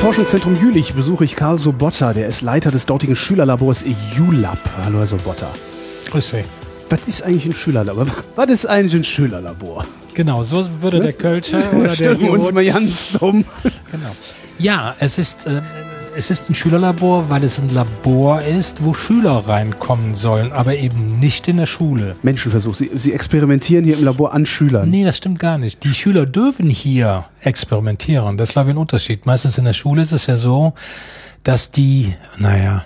Forschungszentrum Jülich besuche ich Karl Sobotta, der ist Leiter des dortigen Schülerlabors ULab. Hallo Herr Sobotta. Grüß Sie. Was ist eigentlich ein Schülerlabor? Was ist eigentlich ein Schülerlabor? Genau, so würde der Kölscher oder der Stellen wir uns mal ganz dumm. Genau. Ja, es ist, äh, es ist ein Schülerlabor, weil es ein Labor ist, wo Schüler reinkommen sollen, aber eben nicht in der Schule. Menschenversuch. Sie, Sie experimentieren hier im Labor an Schülern. Nee, das stimmt gar nicht. Die Schüler dürfen hier experimentieren. Das ist, glaube ich, ein Unterschied. Meistens in der Schule ist es ja so, dass die, naja,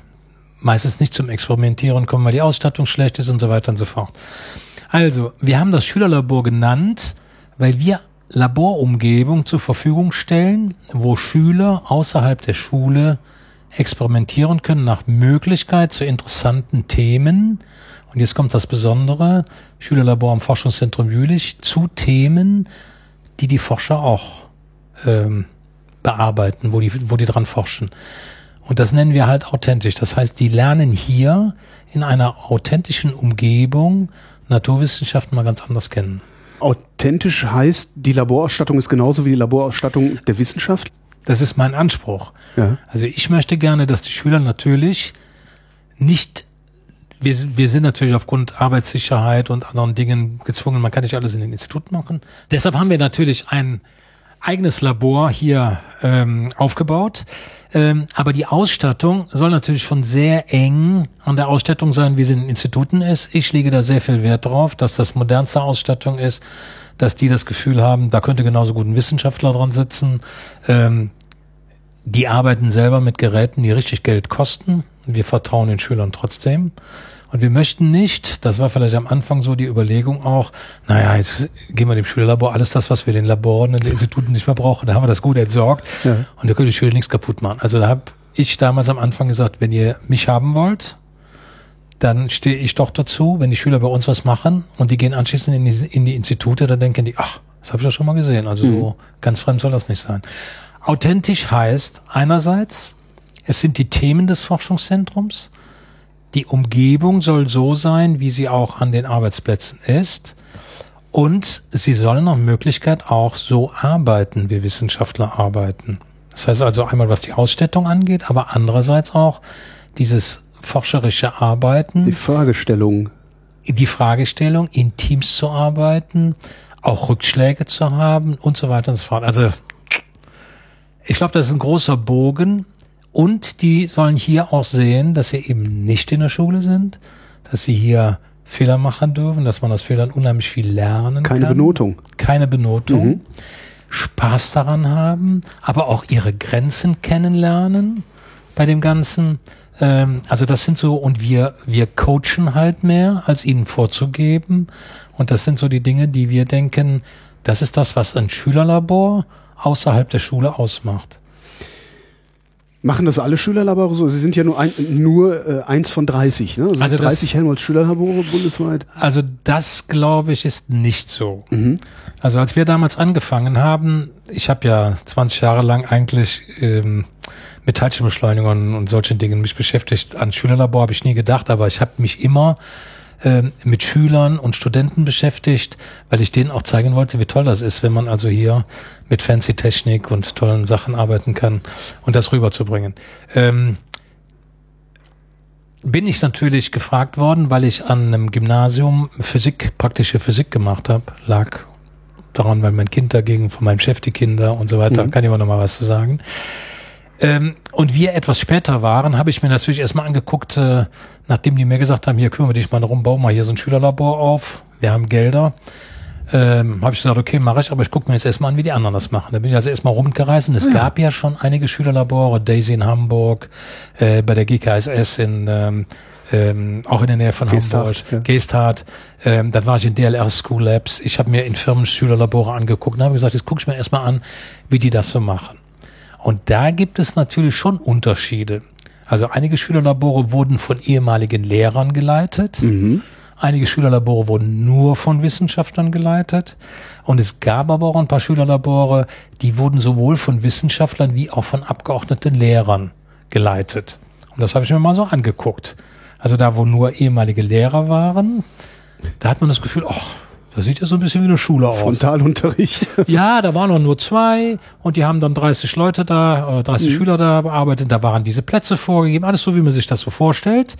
meistens nicht zum Experimentieren kommen, weil die Ausstattung schlecht ist und so weiter und so fort. Also, wir haben das Schülerlabor genannt, weil wir Laborumgebung zur Verfügung stellen, wo Schüler außerhalb der Schule experimentieren können nach Möglichkeit zu interessanten Themen. Und jetzt kommt das Besondere, Schülerlabor am Forschungszentrum Jülich, zu Themen, die die Forscher auch ähm, bearbeiten, wo die, wo die dran forschen. Und das nennen wir halt authentisch. Das heißt, die lernen hier in einer authentischen Umgebung Naturwissenschaften mal ganz anders kennen. Authentisch heißt, die Laborausstattung ist genauso wie die Laborausstattung der Wissenschaft. Das ist mein Anspruch. Ja. Also ich möchte gerne, dass die Schüler natürlich nicht, wir, sind- wir sind natürlich aufgrund Arbeitssicherheit und anderen Dingen gezwungen, man kann nicht alles in den Instituten machen. Deshalb haben wir natürlich ein eigenes Labor hier ähm, aufgebaut. Ähm, aber die Ausstattung soll natürlich schon sehr eng an der Ausstattung sein, wie sie in den Instituten ist. Ich lege da sehr viel Wert drauf, dass das modernste Ausstattung ist, dass die das Gefühl haben, da könnte genauso gut ein Wissenschaftler dran sitzen. Ähm, die arbeiten selber mit Geräten, die richtig Geld kosten. Wir vertrauen den Schülern trotzdem. Und wir möchten nicht, das war vielleicht am Anfang so die Überlegung auch, naja, jetzt geben wir dem Schülerlabor alles das, was wir den Laboren und den Instituten nicht mehr brauchen. Da haben wir das gut entsorgt Ja. und da können die Schüler nichts kaputt machen. Also da habe ich damals am Anfang gesagt, wenn ihr mich haben wollt, dann stehe ich doch dazu, wenn die Schüler bei uns was machen und die gehen anschließend in die, in die Institute, dann denken die, ach, das habe ich doch schon mal gesehen. Also so ganz fremd soll das nicht sein. Authentisch heißt einerseits, es sind die Themen des Forschungszentrums, die Umgebung soll so sein, wie sie auch an den Arbeitsplätzen ist. Und sie sollen nach Möglichkeit auch so arbeiten, wie Wissenschaftler arbeiten. Das heißt also einmal, was die Ausstattung angeht, aber andererseits auch dieses forscherische Arbeiten Die Fragestellung. die Fragestellung, in Teams zu arbeiten, auch Rückschläge zu haben und so weiter und so fort. Also ich glaube, das ist ein großer Bogen und die sollen hier auch sehen, dass sie eben nicht in der Schule sind, dass sie hier Fehler machen dürfen, dass man aus Fehlern unheimlich viel lernen Keine kann. Benotung. Keine Benotung. Spaß daran haben, aber auch ihre Grenzen kennenlernen bei dem Ganzen. Ähm, also das sind so, und wir, wir coachen halt mehr, als ihnen vorzugeben. Und das sind so die Dinge, die wir denken, das ist das, was ein Schülerlabor außerhalb der Schule ausmacht. Machen das alle Schülerlabore so? Sie sind ja nur, ein, nur äh, eins von 30, ne? Also, Also das- 30 Helmholtz Schülerlabore bundesweit. Also das glaube ich ist nicht so. Also als wir damals angefangen haben, ich habe ja 20 Jahre lang eigentlich ähm, mit Teilchenbeschleunigern und solchen Dingen mich beschäftigt. An Schülerlabor habe ich nie gedacht, aber ich habe mich immer ähm, mit Schülern und Studenten beschäftigt, weil ich denen auch zeigen wollte, wie toll das ist, wenn man also hier mit fancy Technik und tollen Sachen arbeiten kann und das rüberzubringen. Ähm, bin ich natürlich gefragt worden, weil ich an einem Gymnasium Physik, praktische Physik gemacht habe. Lag daran, weil mein Kind dagegen von meinem Chef die Kinder und so weiter, kann ich aber noch mal was zu sagen. Ähm, und wir etwas später waren, habe ich mir natürlich erstmal angeguckt, äh, nachdem die mir gesagt haben, hier kümmere dich mal darum, bau mal hier so ein Schülerlabor auf, wir haben Gelder. Ähm, habe ich gesagt, okay, mache ich, aber ich gucke mir jetzt erstmal an, wie die anderen das machen. Da bin ich also erstmal rumgereist und es gab ja schon einige Schülerlabore, Daisy in Hamburg, äh, bei der GKSS in ähm, ähm, auch in der Nähe von Geesthacht, Hamburg, ja. Geesthacht. Ähm, dann war ich in DLR School Labs. Ich habe mir in Firmen Schülerlabore angeguckt und habe gesagt, jetzt gucke ich mir erstmal an, wie die das so machen. Und da gibt es natürlich schon Unterschiede. Also einige Schülerlabore wurden von ehemaligen Lehrern geleitet. Mhm. Einige Schülerlabore wurden nur von Wissenschaftlern geleitet. Und es gab aber auch ein paar Schülerlabore, die wurden sowohl von Wissenschaftlern wie auch von abgeordneten Lehrern geleitet. Und das habe ich mir mal so angeguckt. Also da, wo nur ehemalige Lehrer waren, da hat man das Gefühl, ach, das sieht ja so ein bisschen wie eine Schule aus. Frontalunterricht. Ja, da waren noch nur zwei und die haben dann 30 Leute da, äh, 30 Schüler da bearbeitet. Da waren diese Plätze vorgegeben, alles so, wie man sich das so vorstellt.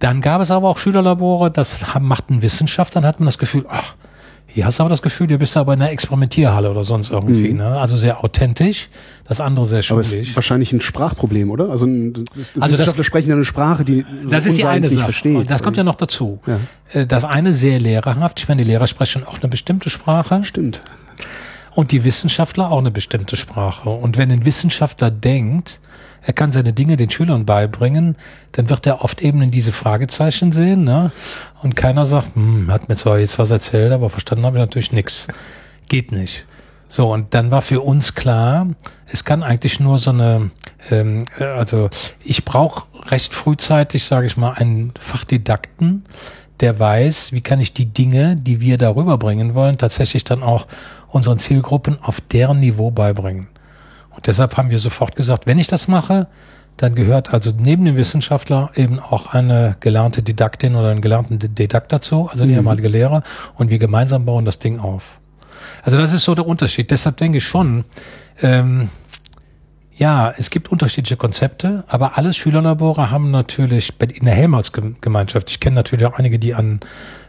Dann gab es aber auch Schülerlabore, das machten Wissenschaftler, dann hat man das Gefühl, ach, hier hast du aber das Gefühl, du bist aber in einer Experimentierhalle oder sonst irgendwie. Ne? Also sehr authentisch, das andere sehr Aber es schulisch. ist wahrscheinlich ein Sprachproblem, oder? Also, ein, das- Wissenschaftler sprechen ja eine Sprache, die Das ist die eine nicht Sache. versteht. Das kommt ja noch dazu. Ja. Äh, Das eine sehr lehrerhaft. Ich meine, die Lehrer sprechen auch eine bestimmte Sprache. Stimmt. Und die Wissenschaftler auch eine bestimmte Sprache. Und wenn ein Wissenschaftler denkt, er kann seine Dinge den Schülern beibringen, dann wird er oft eben in diese Fragezeichen sehen. Ne? Und keiner sagt, hm, hat mir zwar jetzt was erzählt, aber verstanden habe ich natürlich nichts. Geht nicht. So, und dann war für uns klar, es kann eigentlich nur so eine, ähm, äh, also ich brauche recht frühzeitig, sage ich mal, einen Fachdidakten, der weiß, wie kann ich die Dinge, die wir darüber bringen wollen, tatsächlich dann auch unseren Zielgruppen auf deren Niveau beibringen. Deshalb haben wir sofort gesagt, wenn ich das mache, dann gehört also neben dem Wissenschaftler eben auch eine gelernte Didaktin oder einen gelernten Didakt dazu, also ein ehemaliger Lehrer, und wir gemeinsam bauen das Ding auf. Also das ist so der Unterschied. Deshalb denke ich schon, ähm, ja, es gibt unterschiedliche Konzepte, aber alle Schülerlabore haben natürlich in der Helmholtz-Gemeinschaft, ich kenne natürlich auch einige, die an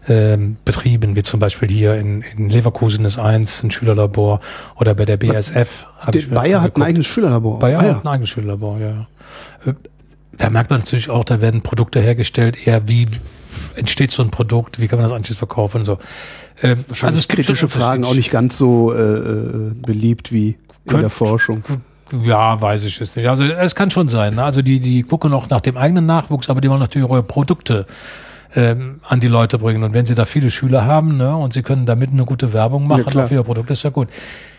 ähm, Betrieben, wie zum Beispiel hier in, in Leverkusen ist eins, ein Schülerlabor, oder bei der BSF. mir Bayer hat ein eigenes Schülerlabor. Bayer Ah, ja. hat ein eigenes Schülerlabor, ja. Äh, Da merkt man natürlich auch, da werden Produkte hergestellt, eher wie entsteht so ein Produkt, wie kann man das eigentlich verkaufen und so. Ähm, Wahrscheinlich gibt kritische Fragen auch nicht ganz so äh, äh, beliebt wie in Könnt- der Forschung. Ja, weiß ich es nicht. Also es kann schon sein. Ne? Also die, die gucken auch nach dem eigenen Nachwuchs, aber die wollen natürlich ihre Produkte ähm, an die Leute bringen. Und wenn sie da viele Schüler haben ne, und sie können damit eine gute Werbung machen klar. auf ihr Produkt, ist ja gut.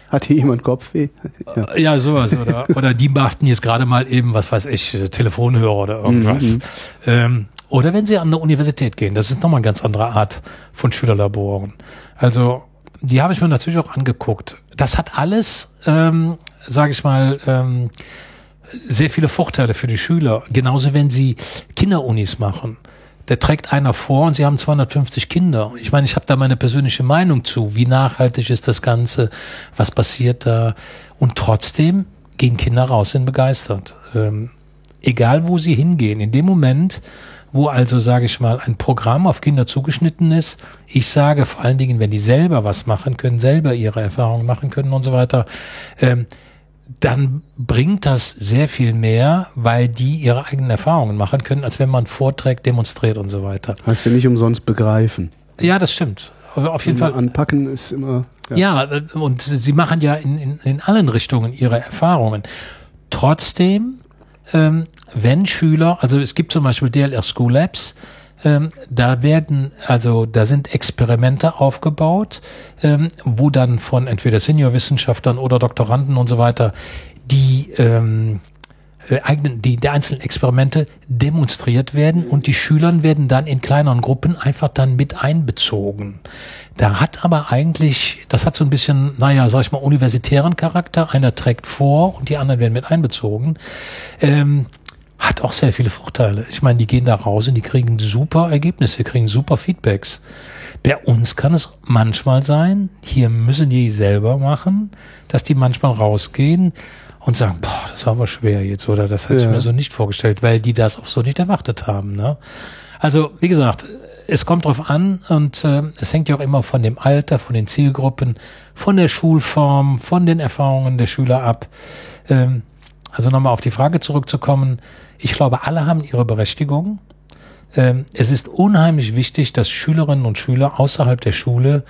Hat hier jemand Kopfweh? Ja. Ja, sowas. Oder, oder die machten jetzt gerade mal eben, was weiß ich, äh, Telefonhörer oder irgendwas. Ähm, oder wenn sie an eine Universität gehen, das ist nochmal eine ganz andere Art von Schülerlaboren. Also, die habe ich mir natürlich auch angeguckt. Das hat alles, ähm, sage ich mal, ähm, sehr viele Vorteile für die Schüler. Genauso, wenn sie Kinderunis machen. Der trägt einer vor und sie haben 250 Kinder. Ich meine, ich habe da meine persönliche Meinung zu. Wie nachhaltig ist das Ganze? Was passiert da? Und trotzdem gehen Kinder raus, sind begeistert. Ähm, egal, wo sie hingehen. In dem Moment, wo also, sage ich mal, ein Programm auf Kinder zugeschnitten ist, ich sage vor allen Dingen, wenn die selber was machen können, selber ihre Erfahrungen machen können und so weiter, ähm, dann bringt das sehr viel mehr, weil die ihre eigenen Erfahrungen machen können, als wenn man vorträgt, demonstriert und so weiter. Heißt ja nicht umsonst begreifen. Ja, das stimmt. Auf jeden Fall. Anpacken ist immer. Ja, äh, und sie machen ja in, in, in allen Richtungen ihre Erfahrungen. Trotzdem, ähm, wenn Schüler, also es gibt zum Beispiel DLR School Labs, ähm, da werden, also da sind Experimente aufgebaut, ähm, wo dann von entweder Seniorwissenschaftlern oder Doktoranden und so weiter die ähm, äh, eigenen, die, die einzelnen Experimente demonstriert werden und die Schülern werden dann in kleineren Gruppen einfach dann mit einbezogen. Da hat aber eigentlich, das hat so ein bisschen, naja, sag ich mal, universitären Charakter. Einer trägt vor und die anderen werden mit einbezogen. Ähm, hat auch sehr viele Vorteile. Ich meine, die gehen da raus und die kriegen super Ergebnisse, kriegen super Feedbacks. Bei uns kann es manchmal sein, hier müssen die selber machen, dass die manchmal rausgehen und sagen, boah, das war aber schwer jetzt oder das hätte Ja. ich mir so nicht vorgestellt, weil die das auch so nicht erwartet haben. Ne? Also wie gesagt, es kommt drauf an und äh, es hängt ja auch immer von dem Alter, von den Zielgruppen, von der Schulform, von den Erfahrungen der Schüler ab. Ähm, also nochmal auf die Frage zurückzukommen. Ich glaube, alle haben ihre Berechtigung. Ähm, es ist unheimlich wichtig, dass Schülerinnen und Schüler außerhalb der Schule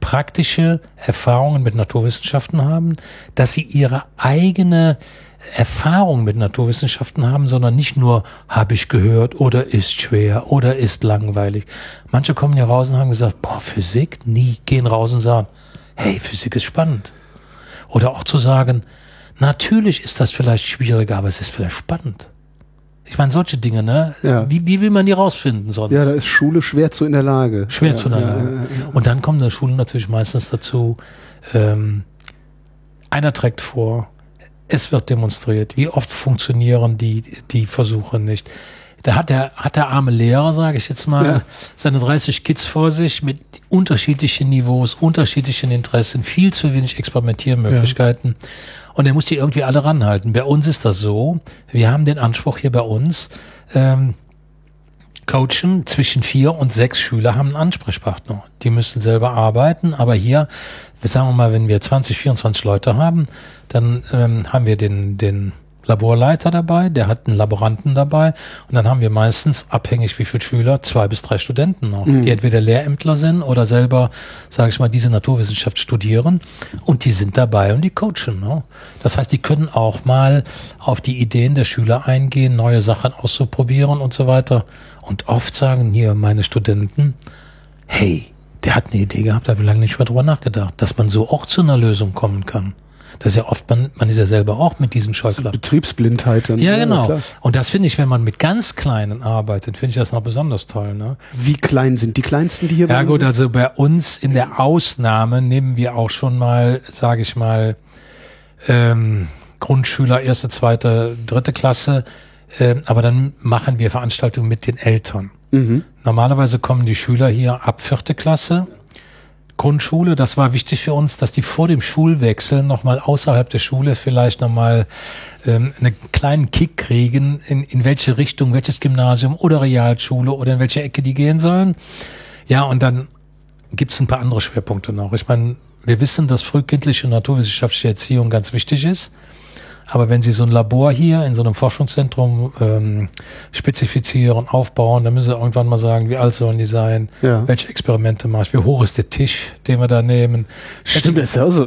praktische Erfahrungen mit Naturwissenschaften haben, dass sie ihre eigene Erfahrung mit Naturwissenschaften haben, sondern nicht nur habe ich gehört oder ist schwer oder ist langweilig. Manche kommen hier raus und haben gesagt, boah, Physik, nie gehen raus und sagen, hey, Physik ist spannend. Oder auch zu sagen, natürlich ist das vielleicht schwieriger, aber es ist vielleicht spannend. Ich meine, solche Dinge, ne? Ja. Wie, wie will man die rausfinden sonst? Ja, da ist Schule schwer zu in der Lage. Schwer ja, zu der Lage. Und dann kommen der Schulen natürlich meistens dazu, ähm, einer trägt vor, es wird demonstriert. Wie oft funktionieren die, die Versuche nicht? Da hat der, hat der arme Lehrer, sage ich jetzt mal, Ja. seine 30 Kids vor sich mit unterschiedlichen Niveaus, unterschiedlichen Interessen, viel zu wenig Experimentiermöglichkeiten. Und er muss die irgendwie alle ranhalten. Bei uns ist das so, wir haben den Anspruch hier bei uns, ähm, coachen, zwischen vier und sechs Schüler haben einen Ansprechpartner. Die müssen selber arbeiten, aber hier, sagen wir mal, wenn wir 20, 24 Leute haben, dann ähm, haben wir den, den Laborleiter dabei, der hat einen Laboranten dabei und dann haben wir meistens, abhängig wie viele Schüler, zwei bis drei Studenten noch, die entweder Lehrämtler sind oder selber, sage ich mal, diese Naturwissenschaft studieren und die sind dabei und die coachen. Ne? Das heißt, die können auch mal auf die Ideen der Schüler eingehen, neue Sachen auszuprobieren und so weiter. Und oft sagen hier meine Studenten, hey, der hat eine Idee gehabt, da habe ich lange nicht mehr drüber nachgedacht, dass man so auch zu einer Lösung kommen kann. Das ist ja oft, man, man ist ja selber auch mit diesen Scheuklappen. Betriebsblindheit. dann. Ja, genau. klar. Und das finde ich, wenn man mit ganz Kleinen arbeitet, finde ich das noch besonders toll. Ne? Wie klein sind die kleinsten, die hier Ja gut, sind? also bei uns in der Ausnahme nehmen wir auch schon mal, sage ich mal, ähm, Grundschüler, erste, zweite, dritte Klasse, ähm, aber dann machen wir Veranstaltungen mit den Eltern. Mhm. Normalerweise kommen die Schüler hier ab vierte Klasse. Grundschule, das war wichtig für uns, dass die vor dem Schulwechsel nochmal außerhalb der Schule vielleicht nochmal ähm, einen kleinen Kick kriegen, in, in welche Richtung, welches Gymnasium oder Realschule oder in welche Ecke die gehen sollen. Ja, und dann gibt's ein paar andere Schwerpunkte noch. Ich meine, wir wissen, dass frühkindliche naturwissenschaftliche Erziehung ganz wichtig ist. Aber wenn Sie so ein Labor hier in so einem Forschungszentrum ähm, spezifizieren, aufbauen, dann müssen Sie irgendwann mal sagen, wie alt sollen die sein, Ja. welche Experimente machst, wie hoch ist der Tisch, den wir da nehmen. Stimmt, das ist auch so.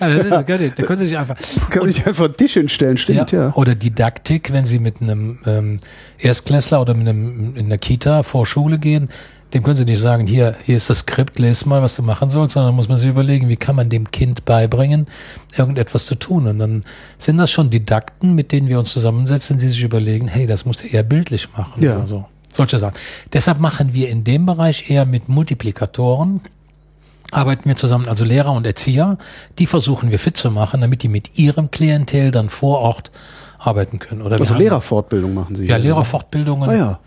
Ja, das ist so geil, da können Sie sich einfach. Kann man nicht einfach einen Tisch hinstellen, stimmt, ja. Oder Didaktik, wenn Sie mit einem ähm, Erstklässler oder mit einem in der Kita vor Schule gehen, dem können Sie nicht sagen, hier, hier ist das Skript, lese mal, was du machen sollst, sondern muss man sich überlegen, wie kann man dem Kind beibringen, irgendetwas zu tun. Und dann sind das schon Didakten, mit denen wir uns zusammensetzen, die sich überlegen, hey, das musst du eher bildlich machen. Ja. Oder so. Solche Sachen. Deshalb machen wir in dem Bereich eher mit Multiplikatoren, arbeiten wir zusammen, also Lehrer und Erzieher, die versuchen wir fit zu machen, damit die mit ihrem Klientel dann vor Ort arbeiten können. Oder Also Lehrerfortbildung machen Sie Ja. Lehrerfortbildungen Ah ja.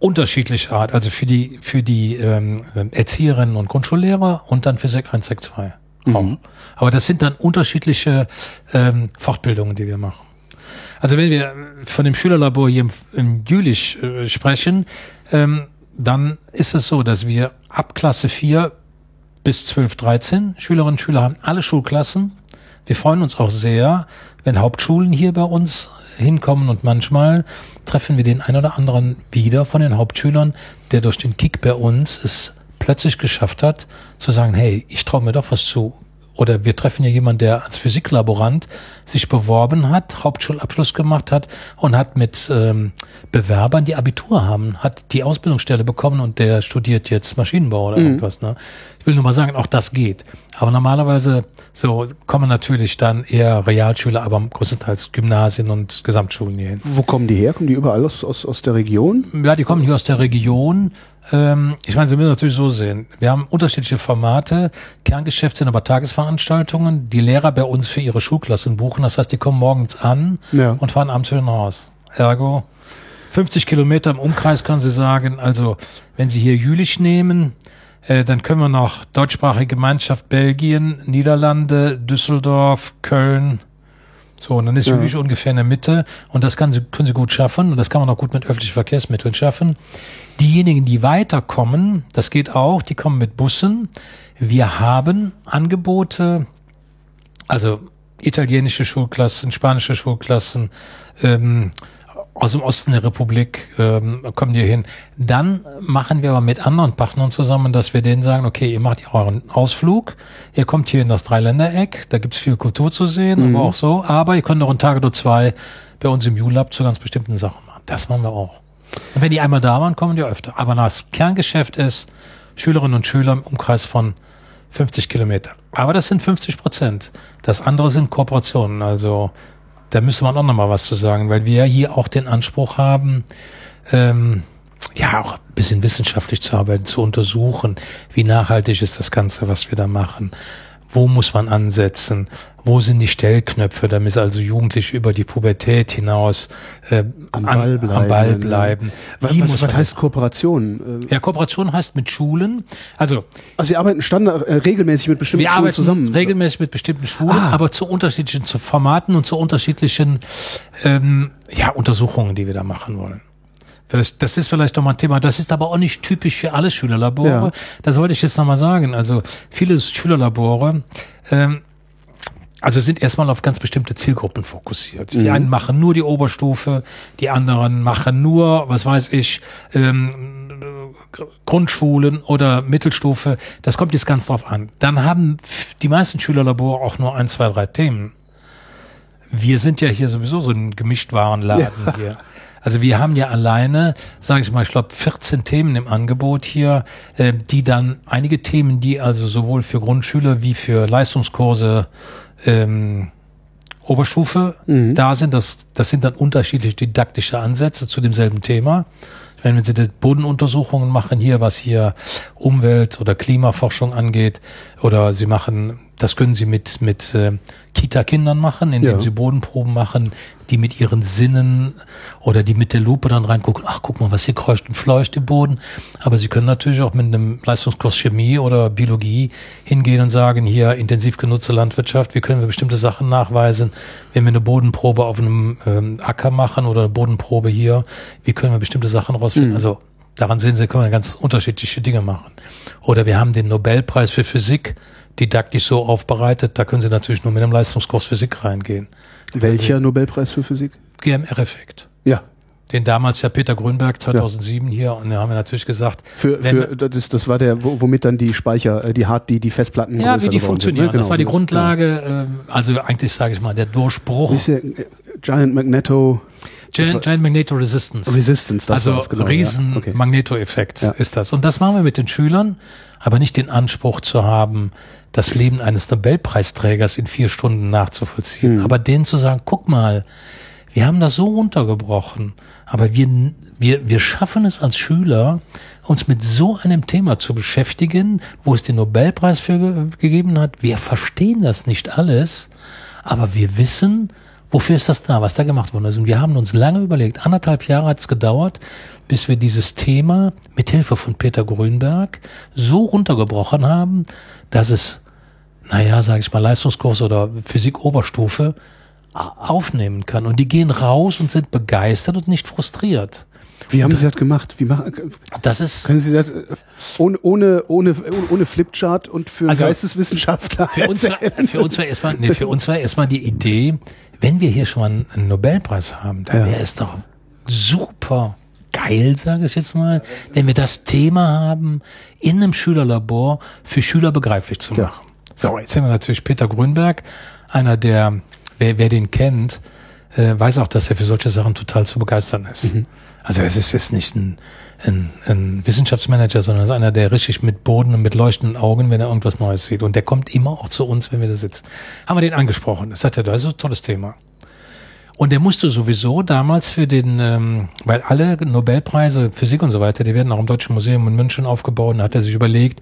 Unterschiedlicher Art, also für die für die ähm, Erzieherinnen und Grundschullehrer und dann für Sek 1, Sek 2 auch. Aber das sind dann unterschiedliche ähm, Fortbildungen, die wir machen. Also wenn wir von dem Schülerlabor hier im, im Jülich äh, sprechen, ähm, dann ist es so, dass wir ab Klasse 4 bis 12, 13 Schülerinnen und Schüler haben, alle Schulklassen. Wir freuen uns auch sehr, wenn Hauptschulen hier bei uns hinkommen und manchmal treffen wir den einen oder anderen wieder von den Hauptschülern, der durch den Kick bei uns es plötzlich geschafft hat, zu sagen, hey, ich traue mir doch was zu. Oder wir treffen hier jemanden, der als Physiklaborant sich beworben hat, Hauptschulabschluss gemacht hat und hat mit ähm, Bewerbern, die Abitur haben, hat die Ausbildungsstelle bekommen und der studiert jetzt Maschinenbau oder irgendwas. Ne? Ich will nur mal sagen, auch das geht. Aber normalerweise so kommen natürlich dann eher Realschüler, aber größtenteils Gymnasien und Gesamtschulen hier hin. Wo kommen die her? Kommen die überall aus, aus, aus der Region? Ja, die kommen hier aus der Region. Ähm, ich meine, Sie müssen natürlich so sehen. Wir haben unterschiedliche Formate. Kerngeschäft sind aber Tagesveranstaltungen. Die Lehrer bei uns für ihre Schulklassen buchen. Das heißt, die kommen morgens an Ja. und fahren abends wieder nach Hause. Ergo, 50 Kilometer im Umkreis können Sie sagen. Also, wenn Sie hier Jülich nehmen, äh, dann können wir noch deutschsprachige Gemeinschaft Belgien, Niederlande, Düsseldorf, Köln, so, und dann ist Ja. Jülich ungefähr in der Mitte und das kann sie, können sie gut schaffen und das kann man auch gut mit öffentlichen Verkehrsmitteln schaffen. Diejenigen, die weiterkommen, das geht auch, die kommen mit Bussen. Wir haben Angebote, also italienische Schulklassen, spanische Schulklassen, ähm, aus dem Osten der Republik ähm, kommen die hin. Dann machen wir aber mit anderen Partnern zusammen, dass wir denen sagen, okay, ihr macht euren Ausflug, ihr kommt hier in das Dreiländereck, da gibt's viel Kultur zu sehen, aber auch so, aber ihr könnt noch einen Tag oder zwei bei uns im ULab zu ganz bestimmten Sachen machen. Das machen wir auch. Und wenn die einmal da waren, kommen die öfter. Aber das Kerngeschäft ist Schülerinnen und Schüler im Umkreis von 50 Kilometer. Aber das sind 50 Prozent. Das andere sind Kooperationen. Also da müsste man auch noch mal was zu sagen, weil wir hier auch den Anspruch haben, ähm, ja, auch ein bisschen wissenschaftlich zu arbeiten, zu untersuchen, wie nachhaltig ist das Ganze, was wir da machen. Wo muss man ansetzen? Wo sind die Stellknöpfe, damit also Jugendliche über die Pubertät hinaus äh, Am Ball bleiben. Am Ball bleiben. Was, Wie was, was heißt Kooperation? Ja, Kooperation heißt mit Schulen. Also Also Sie arbeiten standard, äh, regelmäßig mit bestimmten wir Schulen arbeiten zusammen. regelmäßig mit bestimmten Schulen, Ah. aber zu unterschiedlichen zu Formaten und zu unterschiedlichen ähm, ja, Untersuchungen, die wir da machen wollen. Das, ist vielleicht noch mal ein Thema. Das ist aber auch nicht typisch für alle Schülerlabore. Ja. Das wollte ich jetzt noch mal sagen. Also viele Schülerlabore ähm, also sind erstmal auf ganz bestimmte Zielgruppen fokussiert. Die einen machen nur die Oberstufe, die anderen machen nur, was weiß ich, ähm, Grundschulen oder Mittelstufe. Das kommt jetzt ganz drauf an. Dann haben die meisten Schülerlabore auch nur ein, zwei, drei Themen. Wir sind ja hier sowieso so ein Gemischtwarenladen hier. Also wir haben ja alleine, sage ich mal, ich glaube 14 Themen im Angebot hier, äh, die dann einige Themen, die also sowohl für Grundschüler wie für Leistungskurse ähm, Oberstufe da sind, das, das sind dann unterschiedliche didaktische Ansätze zu demselben Thema. Ich meine, wenn Sie die Bodenuntersuchungen machen hier, was hier Umwelt- oder Klimaforschung angeht, oder Sie machen, das können Sie mit, mit äh, Kita-Kindern machen, indem Ja. Sie Bodenproben machen, die mit ihren Sinnen oder die mit der Lupe dann reingucken, ach, guck mal, was hier kreucht und fleucht im Boden. Aber Sie können natürlich auch mit einem Leistungskurs Chemie oder Biologie hingehen und sagen, hier intensiv genutzte Landwirtschaft, wie können wir bestimmte Sachen nachweisen, wenn wir eine Bodenprobe auf einem ähm, Acker machen oder eine Bodenprobe hier, wie können wir bestimmte Sachen rausfinden. Also daran sehen Sie, können wir ganz unterschiedliche Dinge machen. Oder wir haben den Nobelpreis für Physik didaktisch so aufbereitet, da können Sie natürlich nur mit einem Leistungskurs Physik reingehen. Welcher Nobelpreis für Physik? GMR-Effekt. Ja. Den damals ja Peter Grünberg 2007 hier und da haben wir natürlich gesagt, Für, wenn- für das, das war der, wo- womit dann die Speicher, äh, die Hard, die, die Festplatten ja, wie die funktionieren. Sind, ne? das war die Genau. Grundlage, ähm, also eigentlich sage ich mal der Durchbruch. Der, äh, Giant Magneto Giant, Giant Magneto Resistance. Resistance, das also genau, riesen ja. Okay. Magnetoeffekt Ja. ist das. Und das machen wir mit den Schülern, aber nicht den Anspruch zu haben, das Leben eines Nobelpreisträgers in vier Stunden nachzuvollziehen. Aber denen zu sagen, guck mal, wir haben das so runtergebrochen, aber wir, wir, wir schaffen es als Schüler, uns mit so einem Thema zu beschäftigen, wo es den Nobelpreis für ge gegeben hat. Wir verstehen das nicht alles, aber wir wissen, wofür ist das da, was da gemacht worden ist. Und wir haben uns lange überlegt, anderthalb Jahre hat es gedauert, bis wir dieses Thema mit Hilfe von Peter Grünberg so runtergebrochen haben, dass es, naja, sage ich mal, Leistungskurs oder Physik-Oberstufe aufnehmen kann. Und die gehen raus und sind begeistert und nicht frustriert. Wie haben Sie das gemacht? Wie machen, Das ist können Sie das äh, ohne, ohne, ohne, ohne Flipchart und für Also, Geisteswissenschaftler für uns, war, für uns war erstmal, nee, für uns war erstmal die Idee, wenn wir hier schon mal einen Nobelpreis haben, dann Ja. wäre es doch super geil, sage ich jetzt mal, wenn wir das Thema haben, in einem Schülerlabor für Schüler begreiflich zu Ja. machen. So, jetzt haben wir natürlich Peter Grünberg, einer der, wer, wer den kennt, äh, weiß auch, dass er für solche Sachen total zu begeistern ist. Also es ist jetzt nicht ein, ein, ein Wissenschaftsmanager, sondern es ist einer, der richtig mit Boden und mit leuchtenden Augen, wenn er irgendwas Neues sieht. Und der kommt immer auch zu uns, wenn wir da sitzen. Haben wir den angesprochen. Das sagt er, das ist ein tolles Thema. Und der musste sowieso damals für den, ähm, weil alle Nobelpreise, Physik und so weiter, die werden auch im Deutschen Museum in München aufgebaut, und hat er sich überlegt,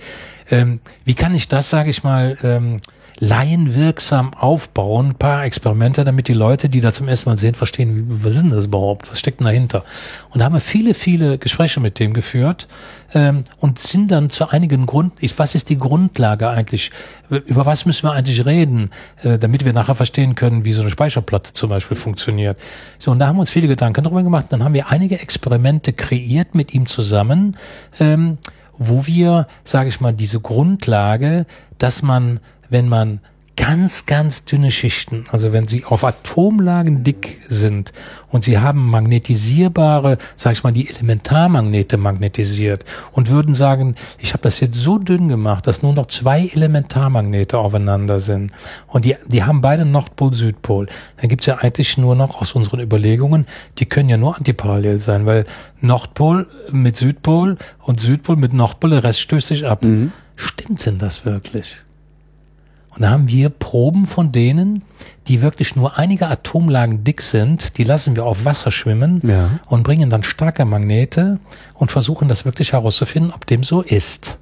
ähm, wie kann ich das, sage ich mal, ähm, laienwirksam aufbauen, ein paar Experimente, damit die Leute, die da zum ersten Mal sehen, verstehen, was ist denn das überhaupt, was steckt denn dahinter? Und da haben wir viele, viele Gespräche mit dem geführt ähm, und sind dann zu einigen Grund, ich, was ist die Grundlage eigentlich, über was müssen wir eigentlich reden, äh, damit wir nachher verstehen können, wie so eine Speicherplatte zum Beispiel funktioniert. So, und da haben wir uns viele Gedanken darüber gemacht. Dann haben wir einige Experimente kreiert mit ihm zusammen, ähm, wo wir, sage ich mal, diese Grundlage, dass man, wenn man ganz, ganz dünne Schichten, also wenn sie auf Atomlagen dick sind und sie haben magnetisierbare, sag ich mal, die Elementarmagnete magnetisiert und würden sagen, ich habe das jetzt so dünn gemacht, dass nur noch zwei Elementarmagnete aufeinander sind und die, die haben beide Nordpol, Südpol, dann gibt's ja eigentlich nur noch aus unseren Überlegungen, die können ja nur antiparallel sein, weil Nordpol mit Südpol und Südpol mit Nordpol, der Rest stößt sich ab. Stimmt denn das wirklich? Und da haben wir Proben von denen, die wirklich nur einige Atomlagen dick sind, die lassen wir auf Wasser schwimmen Ja. und bringen dann starke Magnete und versuchen das wirklich herauszufinden, ob dem so ist.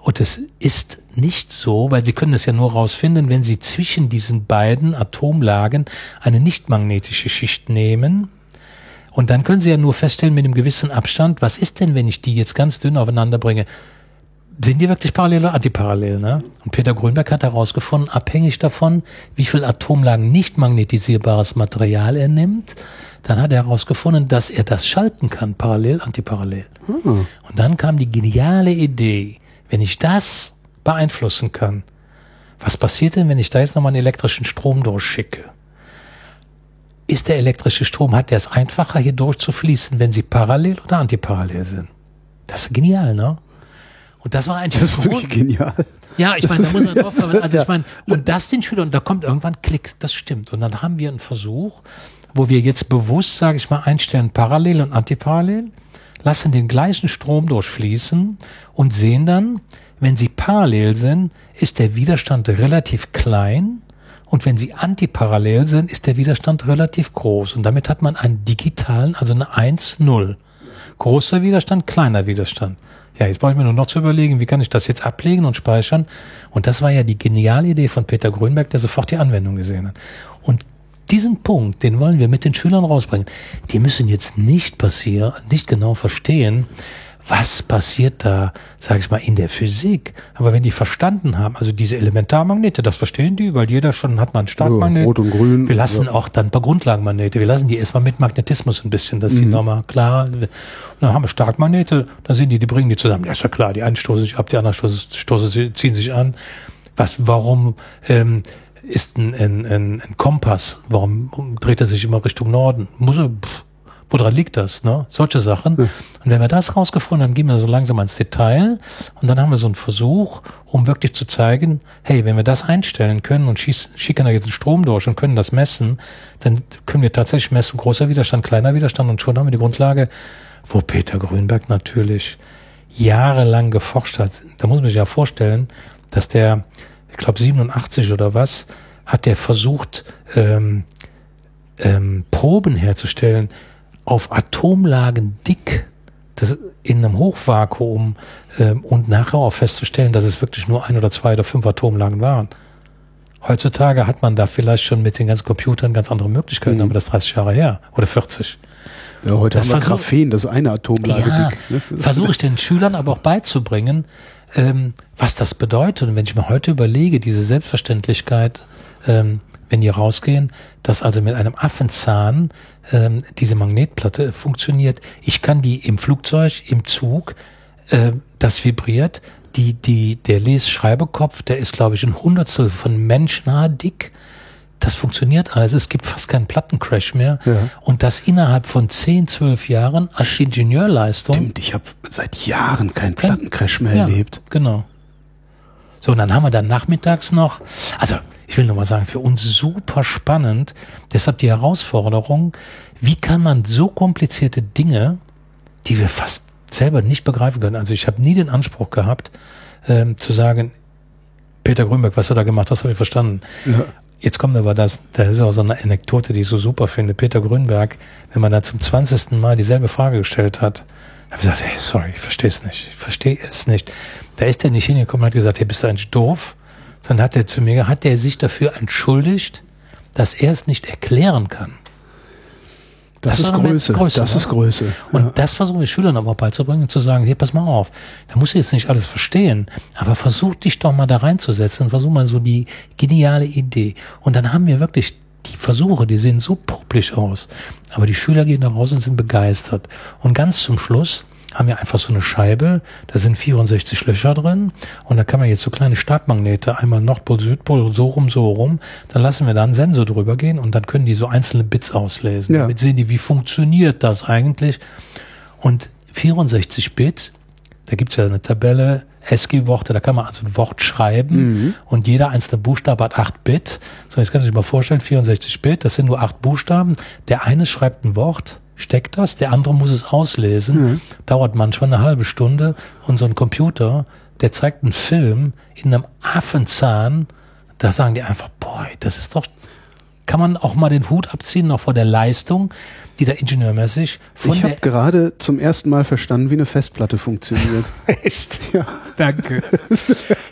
Und es ist nicht so, weil Sie können es ja nur herausfinden, wenn Sie zwischen diesen beiden Atomlagen eine nicht-magnetische Schicht nehmen. Und dann können Sie ja nur feststellen mit einem gewissen Abstand, was ist denn, wenn ich die jetzt ganz dünn aufeinander bringe? Sind die wirklich parallel oder antiparallel? Ne? Und Peter Grünberg hat herausgefunden, abhängig davon, wie viel Atomlagen nicht magnetisierbares Material er nimmt, dann hat er herausgefunden, dass er das schalten kann, parallel, antiparallel. Und dann kam die geniale Idee, wenn ich das beeinflussen kann, was passiert denn, wenn ich da jetzt nochmal einen elektrischen Strom durchschicke? Ist der elektrische Strom, hat der es einfacher hier durchzufließen, wenn sie parallel oder antiparallel sind? Das ist genial, ne? Und das war eigentlich Das ist wirklich genial. ja, ich meine, da muss man drauf kommen. Also ich meine, und das den Schülern, und da kommt irgendwann Klick, das stimmt. Und dann haben wir einen Versuch, wo wir jetzt bewusst, sage ich mal, einstellen, parallel und antiparallel, lassen den gleichen Strom durchfließen und sehen dann, wenn sie parallel sind, ist der Widerstand relativ klein und wenn sie antiparallel sind, ist der Widerstand relativ groß. Und damit hat man einen digitalen, also eine 1-0. Großer Widerstand, kleiner Widerstand. Ja, jetzt brauche ich mir nur noch zu überlegen, wie kann ich das jetzt ablegen und speichern. Und das war ja die geniale Idee von Peter Grünberg, der sofort die Anwendung gesehen hat. Und diesen Punkt, den wollen wir mit den Schülern rausbringen. Die müssen jetzt nicht passieren, nicht genau verstehen, was passiert da, sage ich mal, in der Physik. Aber wenn die verstanden haben, also diese Elementarmagnete, das verstehen die, weil jeder schon hat mal einen Startmagnet. Ja, rot und grün. Wir lassen auch dann ein paar Grundlagenmagnete. Wir lassen die erstmal mit Magnetismus ein bisschen, dass sie nochmal klar. Und dann haben wir Starkmagnete, da sind die, die bringen die zusammen. Ja, ist ja klar, die einen stoßen sich ab, die anderen stoßen, stoßen ziehen sich an. Was, warum ähm, ist ein, ein, ein, ein Kompass? Warum dreht er sich immer Richtung Norden? Muss er, pff, woran liegt das? Ne? Solche Sachen. Und wenn wir das rausgefunden haben, gehen wir so langsam ins Detail. Und dann haben wir so einen Versuch, um wirklich zu zeigen, hey, wenn wir das einstellen können und schießen, schicken da jetzt einen Strom durch und können das messen, dann können wir tatsächlich messen, großer Widerstand, kleiner Widerstand und schon haben wir die Grundlage, wo Peter Grünberg natürlich jahrelang geforscht hat. Da muss man sich ja vorstellen, dass der, ich glaube 87 oder was, hat der versucht, ähm, ähm, Proben herzustellen auf Atomlagen dick das in einem Hochvakuum ähm, und nachher auch festzustellen, dass es wirklich nur ein oder zwei oder fünf Atomlagen waren. Heutzutage hat man da vielleicht schon mit den ganzen Computern ganz andere Möglichkeiten, aber das ist 30 Jahre her oder 40. Ja, heute Das haben wir versuch- Graphen, das ist eine Atomlage Ja, dick. Ne? versuche ich den Schülern aber auch beizubringen, ähm, was das bedeutet. Und wenn ich mir heute überlege, diese Selbstverständlichkeit, ähm, wenn die rausgehen, dass also mit einem Affenzahn ähm, diese Magnetplatte funktioniert. Ich kann die im Flugzeug, im Zug, äh, das vibriert. Die, die, der Les-Schreibekopf, der ist, glaube ich, ein Hundertstel von Menschenhaar dick. Das funktioniert alles. Es gibt fast keinen Plattencrash mehr. Ja. Und das innerhalb von 10, 12 Jahren als Ingenieurleistung. Stimmt, ich habe seit Jahren keinen Plattencrash mehr Ja, erlebt. Genau. So, und dann haben wir dann nachmittags noch, also ich will nur mal sagen, für uns super spannend, deshalb die Herausforderung, wie kann man so komplizierte Dinge, die wir fast selber nicht begreifen können, also ich habe nie den Anspruch gehabt, ähm, zu sagen, Peter Grünberg, was du da gemacht hast, habe ich verstanden. Ja. Jetzt kommt aber das, das ist auch so eine Anekdote, die ich so super finde. Peter Grünberg, wenn man da zum 20. Mal dieselbe Frage gestellt hat, habe ich gesagt, hey, sorry, ich verstehe es nicht. Ich verstehe es nicht. Da ist er nicht hingekommen und hat gesagt, hey, bist du eigentlich doof? Sondern hat er zu mir, hat er sich dafür entschuldigt, dass er es nicht erklären kann. Das, Das ist Größe. Größe, das ne? ist Größe. Und ja. das versuchen wir Schülern aber auch beizubringen und zu sagen, hier, pass mal auf, da musst du jetzt nicht alles verstehen, aber versuch dich doch mal da reinzusetzen und versuch mal so die geniale Idee. Und dann haben wir wirklich die Versuche, die sehen so publisch aus, aber die Schüler gehen da raus und sind begeistert. Und ganz zum Schluss haben wir einfach so eine Scheibe, da sind 64 Löcher drin und da kann man jetzt so kleine Startmagnete, einmal Nordpol, Südpol, so rum, so rum, dann lassen wir da einen Sensor drüber gehen und dann können die so einzelne Bits auslesen. Ja. Damit sehen die, wie funktioniert das eigentlich. Und 64 Bit, da gibt's ja eine Tabelle, ASCII-Worte, da kann man also ein Wort schreiben und jeder einzelne Buchstabe hat 8 Bit. So, jetzt kann man sich mal vorstellen, 64 Bit, das sind nur 8 Buchstaben. Der eine schreibt ein Wort, steckt das, der andere muss es auslesen, dauert manchmal eine halbe Stunde und so ein Computer, der zeigt einen Film in einem Affenzahn, Da sagen die einfach, boah, das ist doch, kann man auch mal den Hut abziehen, noch vor der Leistung, die da ingenieurmäßig von ich habe gerade zum ersten Mal verstanden, wie eine Festplatte funktioniert. Echt? ja. Danke.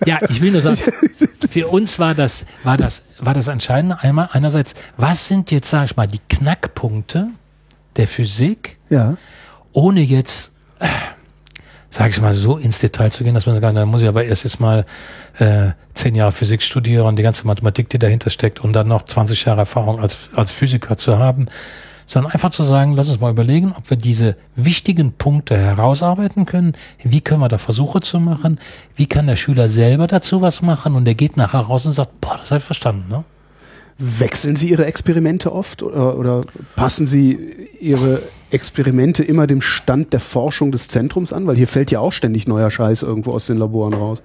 Ja, ich will nur sagen, für uns war das, war das, war das Entscheidende einmal einerseits, was sind jetzt, sag ich mal, die Knackpunkte der Physik, Ja. ohne jetzt, äh, sag ich mal, so ins Detail zu gehen, dass man sagt, da muss ich aber erst jetzt mal äh, zehn Jahre Physik studieren, die ganze Mathematik, die dahinter steckt und dann noch 20 Jahre Erfahrung als, als Physiker zu haben, sondern einfach zu sagen, lass uns mal überlegen, ob wir diese wichtigen Punkte herausarbeiten können. Wie können wir da Versuche zu machen? Wie kann der Schüler selber dazu was machen? Und der geht nachher raus und sagt, boah, das habe ich verstanden, ne? Wechseln Sie Ihre Experimente oft oder, oder passen Sie Ihre Experimente immer dem Stand der Forschung des Zentrums an? Weil hier fällt ja auch ständig neuer Scheiß irgendwo aus den Laboren raus.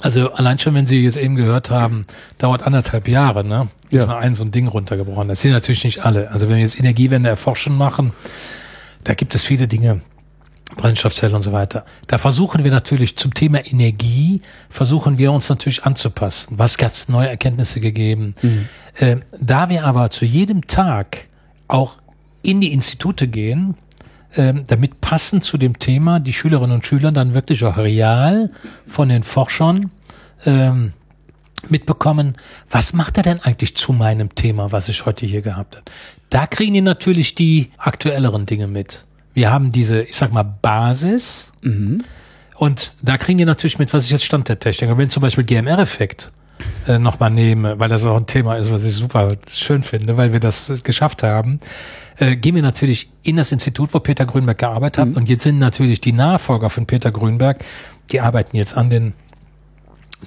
Also allein schon, wenn Sie jetzt eben gehört haben, dauert anderthalb Jahre, ne? Ja. mal ein so ein Ding runtergebrochen. Das sind natürlich nicht alle. Also wenn wir jetzt Energiewende erforschen machen, da gibt es viele Dinge, Brennstoffzelle und so weiter. Da versuchen wir natürlich zum Thema Energie, versuchen wir uns natürlich anzupassen. Was ganz neue Erkenntnisse gegeben. Äh, da wir aber zu jedem Tag auch in die Institute gehen, ähm, damit passend zu dem Thema die Schülerinnen und Schüler dann wirklich auch real von den Forschern ähm, mitbekommen, was macht er denn eigentlich zu meinem Thema, was ich heute hier gehabt habe. Da kriegen die natürlich die aktuelleren Dinge mit. Wir haben diese, ich sag mal, Basis und da kriegen die natürlich mit, was ist jetzt Stand der Technik. Und wenn zum Beispiel GMR-Effekt äh, nochmal nehme, weil das auch ein Thema ist, was ich super schön finde, weil wir das geschafft haben, äh, gehen wir natürlich in das Institut, wo Peter Grünberg gearbeitet hat. Und jetzt sind natürlich die Nachfolger von Peter Grünberg, die arbeiten jetzt an den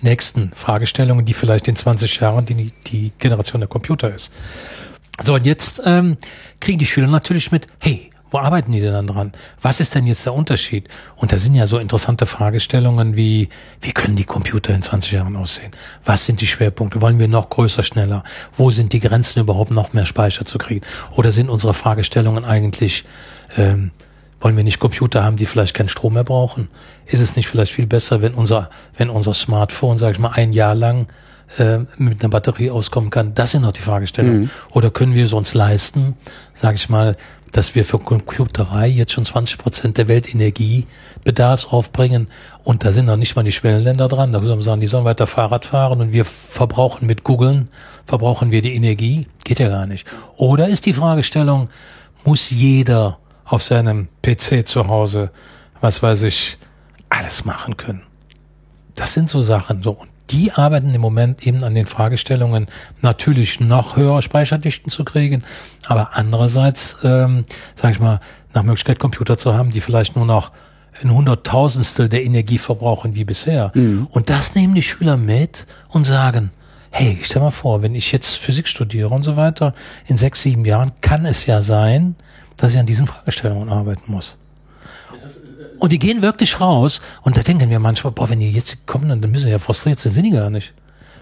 nächsten Fragestellungen, die vielleicht in 20 Jahren die, die Generation der Computer ist. So, und jetzt ähm, kriegen die Schüler natürlich mit, hey, wo arbeiten die denn dann dran? Was ist denn jetzt der Unterschied? Und da sind ja so interessante Fragestellungen wie, wie können die Computer in 20 Jahren aussehen? Was sind die Schwerpunkte? Wollen wir noch größer, schneller? Wo sind die Grenzen überhaupt noch mehr Speicher zu kriegen? Oder sind unsere Fragestellungen eigentlich, ähm, wollen wir nicht Computer haben, die vielleicht keinen Strom mehr brauchen? Ist es nicht vielleicht viel besser, wenn unser, wenn unser Smartphone, sag ich mal, ein Jahr lang äh, mit einer Batterie auskommen kann? Das sind doch die Fragestellungen. Oder können wir es uns leisten, sag ich mal, dass wir für Computerei jetzt schon 20 Prozent der Weltenergiebedarfs aufbringen und da sind noch nicht mal die Schwellenländer dran. Da sollen wir sagen, die sollen weiter Fahrrad fahren und wir verbrauchen mit Googlen, verbrauchen wir die Energie? Geht ja gar nicht. Oder ist die Fragestellung, muss jeder auf seinem PC zu Hause, was weiß ich, alles machen können? Das sind so Sachen. So. Und die arbeiten im Moment eben an den Fragestellungen, natürlich noch höhere Speicherdichten zu kriegen, aber andererseits, ähm, sage ich mal, nach Möglichkeit Computer zu haben, die vielleicht nur noch ein Hunderttausendstel der Energie verbrauchen wie bisher. Und das nehmen die Schüler mit und sagen, hey, stell mal vor, wenn ich jetzt Physik studiere und so weiter, in sechs, sieben Jahren kann es ja sein, dass ich an diesen Fragestellungen arbeiten muss. Und die gehen wirklich raus und da denken wir manchmal, boah, wenn die jetzt kommen, dann müssen sie ja frustriert sein, sind die gar nicht.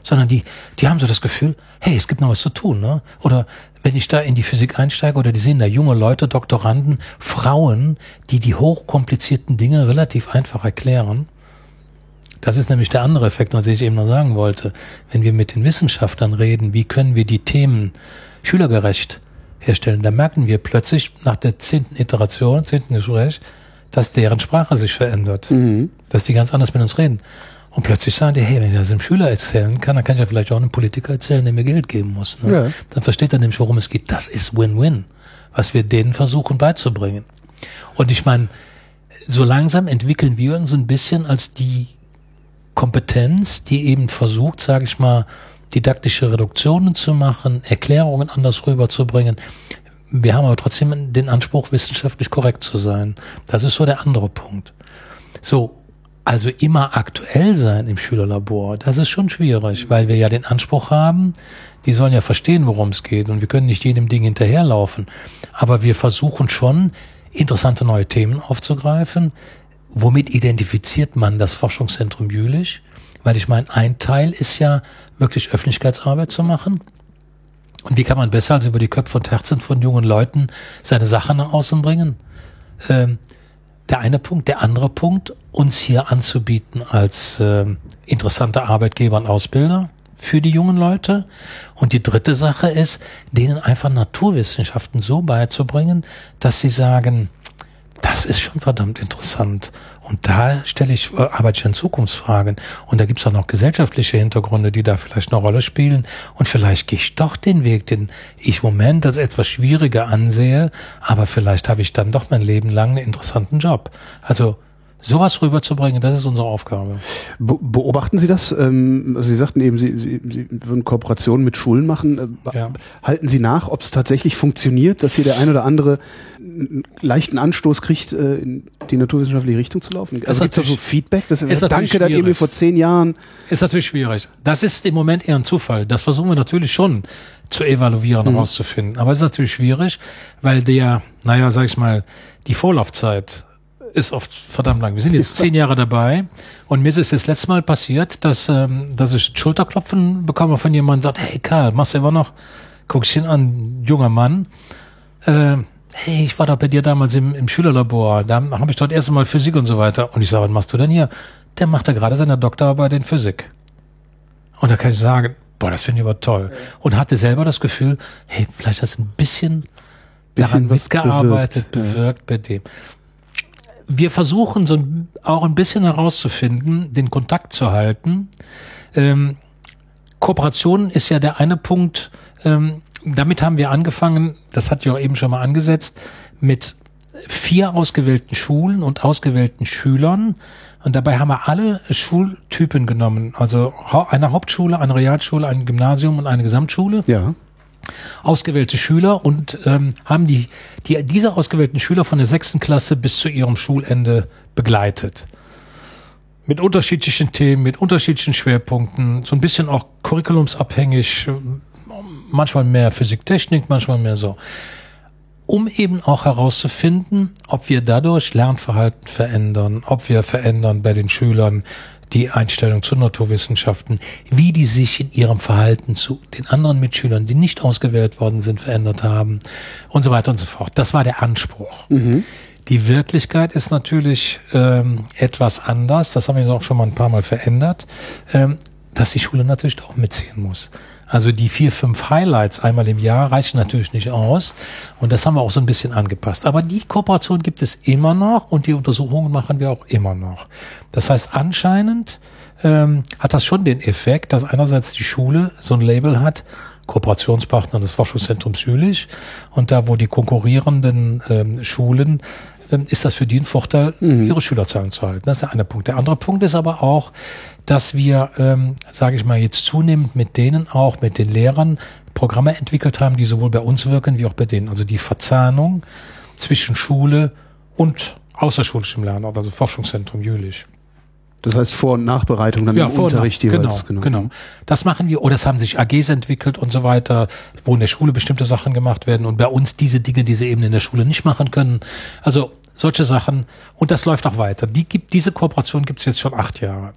Sondern die, die haben so das Gefühl, hey, es gibt noch was zu tun, ne? Oder wenn ich da in die Physik einsteige oder die sehen da junge Leute, Doktoranden, Frauen, die die hochkomplizierten Dinge relativ einfach erklären. Das ist nämlich der andere Effekt, was ich eben noch sagen wollte. Wenn wir mit den Wissenschaftlern reden, wie können wir die Themen schülergerecht herstellen, da merken wir plötzlich nach der zehnten Iteration, zehnten Gespräch, dass deren Sprache sich verändert. Dass die ganz anders mit uns reden. Und plötzlich sagen die, hey, wenn ich das dem Schüler erzählen kann, dann kann ich ja vielleicht auch einem Politiker erzählen, der mir Geld geben muss. Ne? Ja. Dann versteht er nämlich, worum es geht. Das ist Win-Win, was wir denen versuchen beizubringen. Und ich meine, so langsam entwickeln wir uns ein bisschen als die Kompetenz, die eben versucht, sage ich mal, didaktische Reduktionen zu machen, Erklärungen anders rüberzubringen. Wir haben aber trotzdem den Anspruch, wissenschaftlich korrekt zu sein. Das ist so der andere Punkt. So, also immer aktuell sein im Schülerlabor, das ist schon schwierig, weil wir ja den Anspruch haben, die sollen ja verstehen, worum es geht und wir können nicht jedem Ding hinterherlaufen. Aber wir versuchen schon, interessante neue Themen aufzugreifen. Womit identifiziert man das Forschungszentrum Jülich? Weil ich meine, ein Teil ist ja wirklich Öffentlichkeitsarbeit zu machen. Und wie kann man besser als über die Köpfe und Herzen von jungen Leuten seine Sachen nach außen bringen? Ähm, der eine Punkt. Der andere Punkt, uns hier anzubieten als ähm, interessanter Arbeitgeber und Ausbilder für die jungen Leute. Und die dritte Sache ist, denen einfach Naturwissenschaften so beizubringen, dass sie sagen, das ist schon verdammt interessant. Und da stelle ich, äh, arbeite ich an Zukunftsfragen. Und da gibt's auch noch gesellschaftliche Hintergründe, die da vielleicht eine Rolle spielen. Und vielleicht gehe ich doch den Weg, den ich im Moment als etwas schwieriger ansehe, aber vielleicht habe ich dann doch mein Leben lang einen interessanten Job. Also sowas rüberzubringen, das ist unsere Aufgabe. Be beobachten Sie das? Ähm, Sie sagten eben, Sie, Sie, Sie würden Kooperationen mit Schulen machen. Äh, Ja. Halten Sie nach, ob es tatsächlich funktioniert, dass hier der ein oder andere einen leichten Anstoß kriegt, äh, in die naturwissenschaftliche Richtung zu laufen? Also gibt es da so Feedback? Das, ist natürlich danke, dann irgendwie schwierig. vor zehn Jahren. Ist natürlich schwierig. Das ist im Moment eher ein Zufall. Das versuchen wir natürlich schon zu evaluieren, herauszufinden. Aber es ist natürlich schwierig, weil der, naja, sag ich mal, die Vorlaufzeit ist oft verdammt lang. Wir sind jetzt zehn Jahre dabei und mir ist es das letzte Mal passiert, dass, ähm, dass ich Schulterklopfen bekomme von jemandem, sagt, hey Karl, machst du immer noch? Guck ich ihn an, junger Mann. Äh, hey, ich war da bei dir damals im, im Schülerlabor, da habe ich dort erst mal Physik und so weiter. Und ich sage, was machst du denn hier? Der macht da gerade seine Doktorarbeit in Physik. Und da kann ich sagen, boah, das finde ich aber toll. Und hatte selber das Gefühl, hey, vielleicht hast du ein bisschen, daran mitgearbeitet, bewirkt, ja. bewirkt bei dem. Wir versuchen so auch ein bisschen herauszufinden, den Kontakt zu halten. Ähm, Kooperation ist ja der eine Punkt. Ähm, damit haben wir angefangen, das hat ja auch eben schon mal angesetzt, mit vier ausgewählten Schulen und ausgewählten Schülern. Und dabei haben wir alle Schultypen genommen. Also eine Hauptschule, eine Realschule, ein Gymnasium und eine Gesamtschule Ja. Ausgewählte Schüler und ähm, haben die, die diese ausgewählten Schüler von der sechsten Klasse bis zu ihrem Schulende begleitet. Mit unterschiedlichen Themen, mit unterschiedlichen Schwerpunkten, so ein bisschen auch curriculumsabhängig, äh, manchmal mehr Physik-Technik, manchmal mehr so. Um eben auch herauszufinden, ob wir dadurch Lernverhalten verändern, ob wir verändern bei den Schülern die Einstellung zu Naturwissenschaften, wie die sich in ihrem Verhalten zu den anderen Mitschülern, die nicht ausgewählt worden sind, verändert haben und so weiter und so fort. Das war der Anspruch. Die Wirklichkeit ist natürlich ähm, etwas anders. Das haben wir jetzt auch schon mal ein paar Mal verändert, ähm, dass die Schule natürlich auch mitziehen muss. Also die vier, fünf Highlights einmal im Jahr reichen natürlich nicht aus. Und das haben wir auch so ein bisschen angepasst. Aber die Kooperation gibt es immer noch und die Untersuchungen machen wir auch immer noch. Das heißt, anscheinend ähm, hat das schon den Effekt, dass einerseits die Schule so ein Label hat, Kooperationspartner des Forschungszentrums Jülich. Und da, wo die konkurrierenden ähm, Schulen, ähm, ist das für die ein Vorteil, ihre Schülerzahlen zu halten. Das ist der eine Punkt. Der andere Punkt ist aber auch, dass wir, ähm, sage ich mal, jetzt zunehmend mit denen auch, mit den Lehrern, Programme entwickelt haben, die sowohl bei uns wirken wie auch bei denen. Also die Verzahnung zwischen Schule und außerschulischem Lernen, also Forschungszentrum Jülich. Das heißt Vor- und Nachbereitung dann im Vor- und Unterricht jeweils. Genau, genau. Das machen wir. Oder es haben sich AGs entwickelt und so weiter, wo in der Schule bestimmte Sachen gemacht werden und bei uns diese Dinge, die sie eben in der Schule nicht machen können. Also solche Sachen. Und das läuft auch weiter. Die gibt, diese Kooperation gibt es jetzt schon acht Jahre.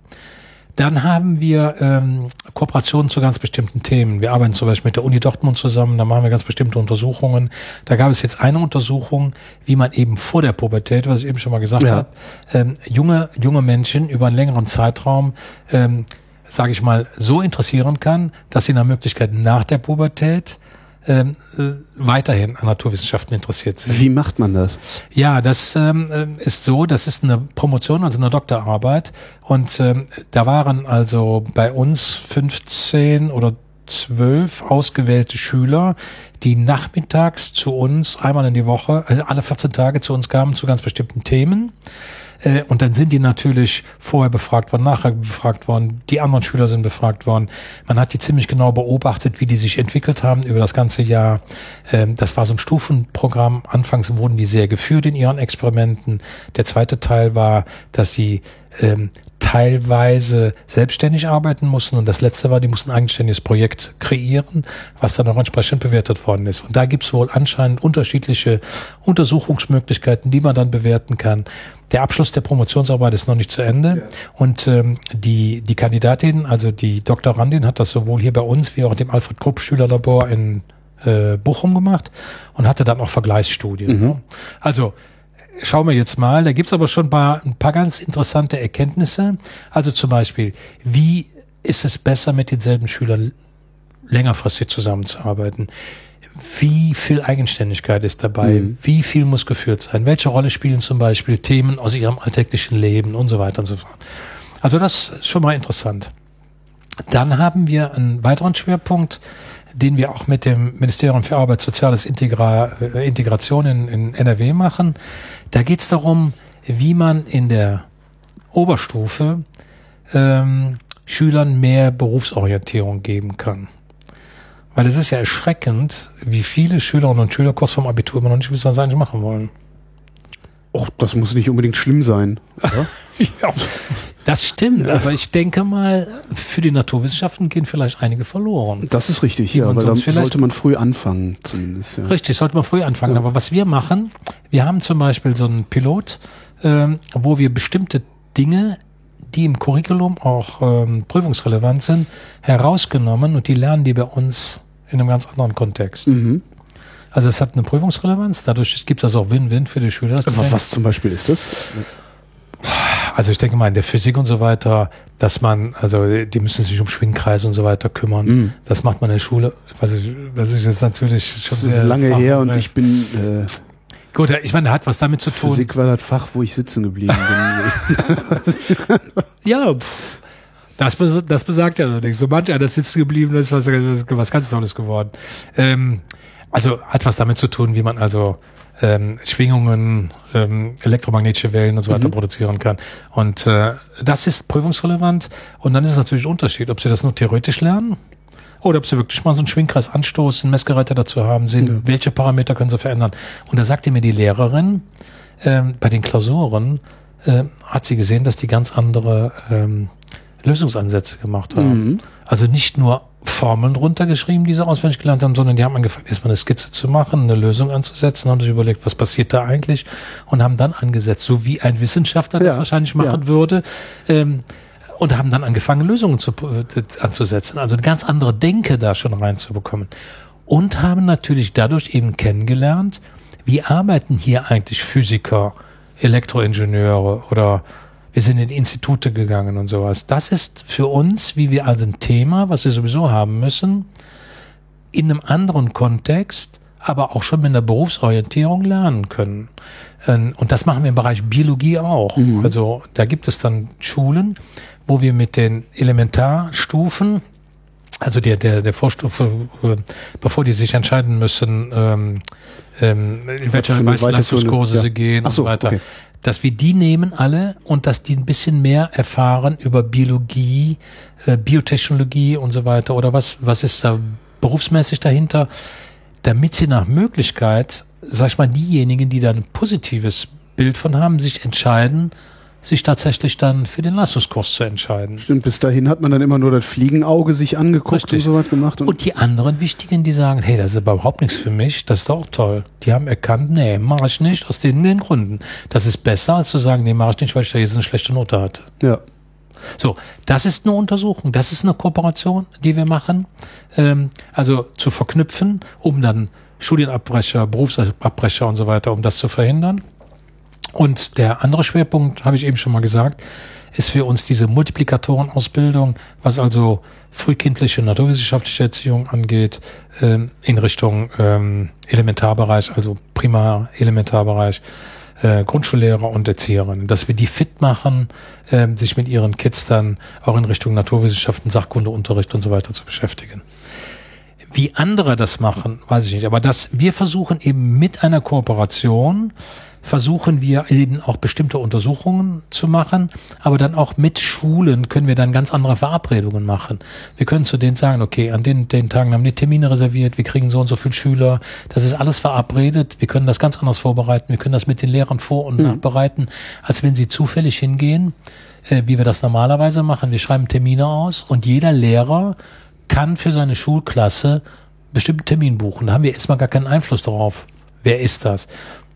Dann haben wir ähm, Kooperationen zu ganz bestimmten Themen. Wir arbeiten zum Beispiel mit der Uni Dortmund zusammen, da machen wir ganz bestimmte Untersuchungen. Da gab es jetzt eine Untersuchung, wie man eben vor der Pubertät, was ich eben schon mal gesagt Ja. habe, ähm, junge, junge Menschen über einen längeren Zeitraum, ähm, sage ich mal, so interessieren kann, dass sie nach Möglichkeit nach der Pubertät ähm, äh, weiterhin an Naturwissenschaften interessiert sind. Wie macht man das? Ja, das ähm, äh, ist so, das ist eine Promotion, also eine Doktorarbeit. Und ähm, da waren also bei uns 15 oder 12 ausgewählte Schüler, die nachmittags zu uns einmal in die Woche, also alle 14 Tage zu uns kamen zu ganz bestimmten Themen. Äh, Und dann sind die natürlich vorher befragt worden, nachher befragt worden, die anderen Schüler sind befragt worden. Man hat die ziemlich genau beobachtet, wie die sich entwickelt haben über das ganze Jahr. Ähm, Das war so ein Stufenprogramm. Anfangs wurden die sehr geführt in ihren Experimenten. Der zweite Teil war, dass sie ähm, teilweise selbstständig arbeiten mussten und das letzte war, die mussten ein eigenständiges Projekt kreieren, was dann auch entsprechend bewertet worden ist. Und da gibt es wohl anscheinend unterschiedliche Untersuchungsmöglichkeiten, die man dann bewerten kann. Der Abschluss der Promotionsarbeit ist noch nicht zu Ende und ähm, die, die Kandidatin, also die Doktorandin, hat das sowohl hier bei uns wie auch dem Alfred Krupp Schülerlabor in äh, Bochum gemacht und hatte dann auch Vergleichsstudien. ne? Also schauen wir jetzt mal, da gibt's aber schon ein paar, ein paar ganz interessante Erkenntnisse. Also zum Beispiel, wie ist es besser, mit denselben Schülern längerfristig zusammenzuarbeiten? Wie viel Eigenständigkeit ist dabei? Mhm. Wie viel muss geführt sein? Welche Rolle spielen zum Beispiel Themen aus ihrem alltäglichen Leben und so weiter und so fort? Also das ist schon mal interessant. Dann haben wir einen weiteren Schwerpunkt, den wir auch mit dem Ministerium für Arbeit, Soziales Integra äh, Integration in, in NRW machen. Da geht es darum, wie man in der Oberstufe ähm, Schülern mehr Berufsorientierung geben kann. Weil es ist ja erschreckend, wie viele Schülerinnen und Schüler kurz vorm Abitur immer noch nicht wissen, was sie eigentlich machen wollen. Och, das muss nicht unbedingt schlimm sein. Oder? Ja. Das stimmt, aber ich denke mal, für die Naturwissenschaften gehen vielleicht einige verloren. Das ist richtig, ja, weil da sollte man früh anfangen, zumindest. Ja. Richtig, sollte man früh anfangen. Aber was wir machen, wir haben zum Beispiel so einen Pilot, ähm, wo wir bestimmte Dinge, die im Curriculum auch ähm, prüfungsrelevant sind, herausgenommen und die lernen die bei uns in einem ganz anderen Kontext. Mhm. Also es hat eine Prüfungsrelevanz, dadurch gibt es also auch Win-Win für die Schüler. Was zum Beispiel ist das? Also ich denke mal in der Physik und so weiter, dass man, also die müssen sich um Schwingkreise und so weiter kümmern. Mhm. Das macht man in der Schule. Ich weiß nicht, das ist jetzt natürlich schon Das ist sehr lange her und fachbereich. ich bin äh, Gut, ich meine, hat was damit zu tun. Physik war das Fach, wo ich sitzen geblieben bin. Ja, pff, das, das besagt ja noch nichts. So manch einer sitzen geblieben ist, was, was ganz Tolles geworden. Ähm, also hat was damit zu tun, wie man also ähm, Schwingungen, ähm, elektromagnetische Wellen und so weiter produzieren kann. Und äh, das ist prüfungsrelevant. Und dann ist es natürlich ein Unterschied, ob Sie das nur theoretisch lernen oder ob Sie wirklich mal so einen Schwingkreis anstoßen, Messgeräte dazu haben, sehen, welche Parameter können Sie verändern. Und da sagte mir die Lehrerin, ähm, bei den Klausuren äh, hat sie gesehen, dass die ganz andere ähm, Lösungsansätze gemacht haben. Also nicht nur Formeln runtergeschrieben, die sie auswendig gelernt haben, sondern die haben angefangen, erstmal eine Skizze zu machen, eine Lösung anzusetzen, haben sich überlegt, was passiert da eigentlich und haben dann angesetzt, so wie ein Wissenschaftler das Ja, wahrscheinlich machen ja. würde. Ähm, und haben dann angefangen, Lösungen zu, äh, anzusetzen. Also eine ganz andere Denke da schon reinzubekommen. Und haben natürlich dadurch eben kennengelernt, wie arbeiten hier eigentlich Physiker, Elektroingenieure oder wir sind in Institute gegangen und sowas. Das ist für uns, wie wir also ein Thema, was wir sowieso haben müssen, in einem anderen Kontext, aber auch schon mit einer Berufsorientierung lernen können. Ähm, Und das machen wir im Bereich Biologie auch. Also da gibt es dann Schulen, wo wir mit den Elementarstufen, also der, der, der Vorstufe, äh, bevor die sich entscheiden müssen, ähm, ähm, in welche Leistungskurse weiterführende- sie ja. gehen so, und weiter. okay. Dass wir die nehmen alle und dass die ein bisschen mehr erfahren über Biologie, äh, Biotechnologie und so weiter oder was, was ist da berufsmäßig dahinter, damit sie nach Möglichkeit, sag ich mal, diejenigen, die da ein positives Bild von haben, sich entscheiden, sich tatsächlich dann für den Leistungskurs zu entscheiden. Stimmt, bis dahin hat man dann immer nur das Fliegenauge sich angeguckt Richtig. und so was gemacht. Und, Und die anderen Wichtigen, die sagen, hey, das ist aber überhaupt nichts für mich, das ist doch auch toll. Die haben erkannt, nee, mache ich nicht, aus den, den Gründen. Das ist besser, als zu sagen, nee, mache ich nicht, weil ich da jetzt eine schlechte Note hatte. ja. So, das ist eine Untersuchung, das ist eine Kooperation, die wir machen. Ähm, also zu verknüpfen, um dann Studienabbrecher, Berufsabbrecher und so weiter, um das zu verhindern. Und der andere Schwerpunkt, habe ich eben schon mal gesagt, ist für uns diese Multiplikatorenausbildung, was also frühkindliche naturwissenschaftliche Erziehung angeht, ähm, in Richtung ähm, Elementarbereich, also Primar-Elementarbereich, äh, Grundschullehrer und Erzieherinnen, dass wir die fit machen, ähm, sich mit ihren Kids dann auch in Richtung Naturwissenschaften, Sachkundeunterricht und so weiter zu beschäftigen. Wie andere das machen, weiß ich nicht. Aber das, wir versuchen eben mit einer Kooperation, versuchen wir eben auch bestimmte Untersuchungen zu machen, aber dann auch mit Schulen können wir dann ganz andere Verabredungen machen. Wir können zu denen sagen, okay, an den, den Tagen haben die Termine reserviert, wir kriegen so und so viele Schüler, das ist alles verabredet, wir können das ganz anders vorbereiten, wir können das mit den Lehrern vor- und nachbereiten, als wenn sie zufällig hingehen, äh, wie wir das normalerweise machen. Wir schreiben Termine aus und jeder Lehrer kann für seine Schulklasse bestimmten Termin buchen. Da haben wir erstmal gar keinen Einfluss darauf. Wer ist das?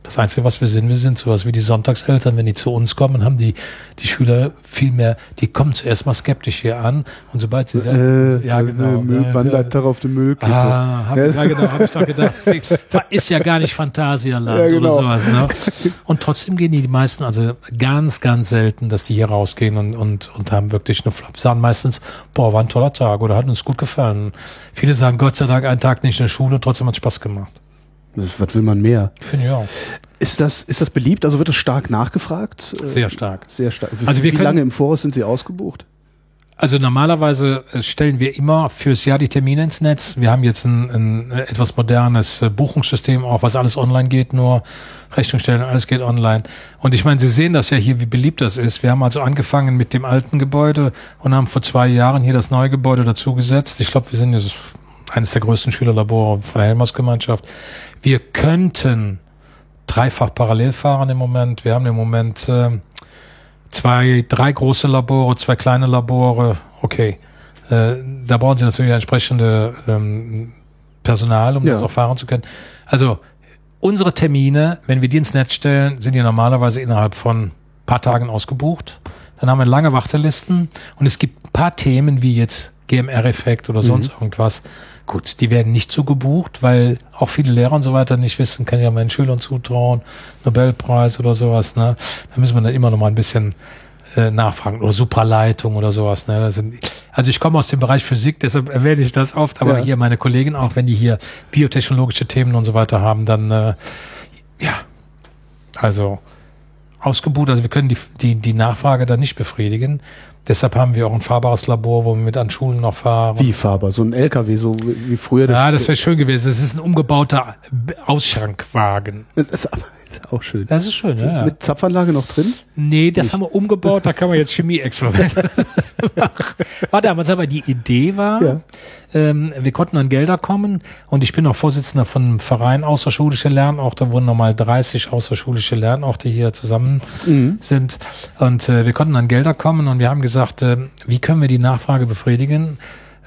Das Einzige, was wir sind, wir sind sowas wie die Sonntagseltern. Wenn die zu uns kommen, haben die, die Schüler viel mehr, die kommen zuerst mal skeptisch hier an und sobald sie sagen, Äh, ja, genau. Müll äh, wandert doch auf den Müll. Ah, hab, ja, genau, habe ich doch gedacht. Ist ja gar nicht Phantasialand Ja, genau. oder sowas. Ne? Und trotzdem gehen die, die meisten, also ganz, ganz selten, dass die hier rausgehen und, und, und haben wirklich eine Flop. Sagen meistens, boah, war ein toller Tag oder hat uns gut gefallen. Viele sagen, Gott sei Dank, einen Tag nicht in der Schule, trotzdem hat Spaß gemacht. Was will man mehr? Finde ich auch. Ist das, ist das beliebt? Also wird das stark nachgefragt? Äh, Sehr stark. Sehr stark. Also wie können- lange im Voraus sind Sie ausgebucht? Also normalerweise äh, stellen wir immer fürs Jahr die Termine ins Netz. Wir haben jetzt ein, ein äh, etwas modernes äh, Buchungssystem, auch was alles online geht, nur Rechnung stellen, alles geht online. Und ich meine, Sie sehen das ja hier, wie beliebt das ist. Wir haben also angefangen mit dem alten Gebäude und haben vor zwei Jahren hier das neue Gebäude dazugesetzt. Ich glaube, wir sind jetzt eines der größten Schülerlabore von der Helmers-Gemeinschaft. Wir könnten dreifach parallel fahren im Moment. Wir haben im Moment äh, zwei, drei große Labore, zwei kleine Labore. Okay, äh, da brauchen Sie natürlich entsprechende ähm, Personal, um Ja. das auch fahren zu können. Also unsere Termine, wenn wir die ins Netz stellen, sind die normalerweise innerhalb von paar Tagen ausgebucht. Dann haben wir lange Wartelisten und es gibt ein paar Themen wie jetzt GMR-Effekt oder sonst irgendwas. Gut, die werden nicht so gebucht, weil auch viele Lehrer und so weiter nicht wissen, kann ich ja meinen Schülern zutrauen, Nobelpreis oder sowas. Ne? Da müssen wir dann immer noch mal ein bisschen äh, nachfragen oder Supraleitung oder sowas. Ne? Sind, also ich komme aus dem Bereich Physik, deshalb erwähne ich das oft, aber Ja. hier meine Kollegen auch, wenn die hier biotechnologische Themen und so weiter haben, dann äh, ja, also ausgebucht, also wir können die, die, die Nachfrage dann nicht befriedigen. Deshalb haben wir auch ein fahrbares Labor, wo wir mit an Schulen noch fahren. Wie Faber? So ein LKW, so wie früher. Ja, das wäre schön gewesen. Das ist ein umgebauter Ausschankwagen. das auch schön. Das ist schön, ja. Mit Zapfanlage noch drin? Nee, das haben wir umgebaut, da kann man jetzt Chemie-Experimente machen. War damals aber die Idee war, Ja. ähm, wir konnten an Gelder kommen und ich bin auch Vorsitzender von einem Verein Außerschulische Lernorte, wo nochmal 30 außerschulische Lernorte hier zusammen sind und äh, wir konnten an Gelder kommen und wir haben gesagt, äh, wie können wir die Nachfrage befriedigen?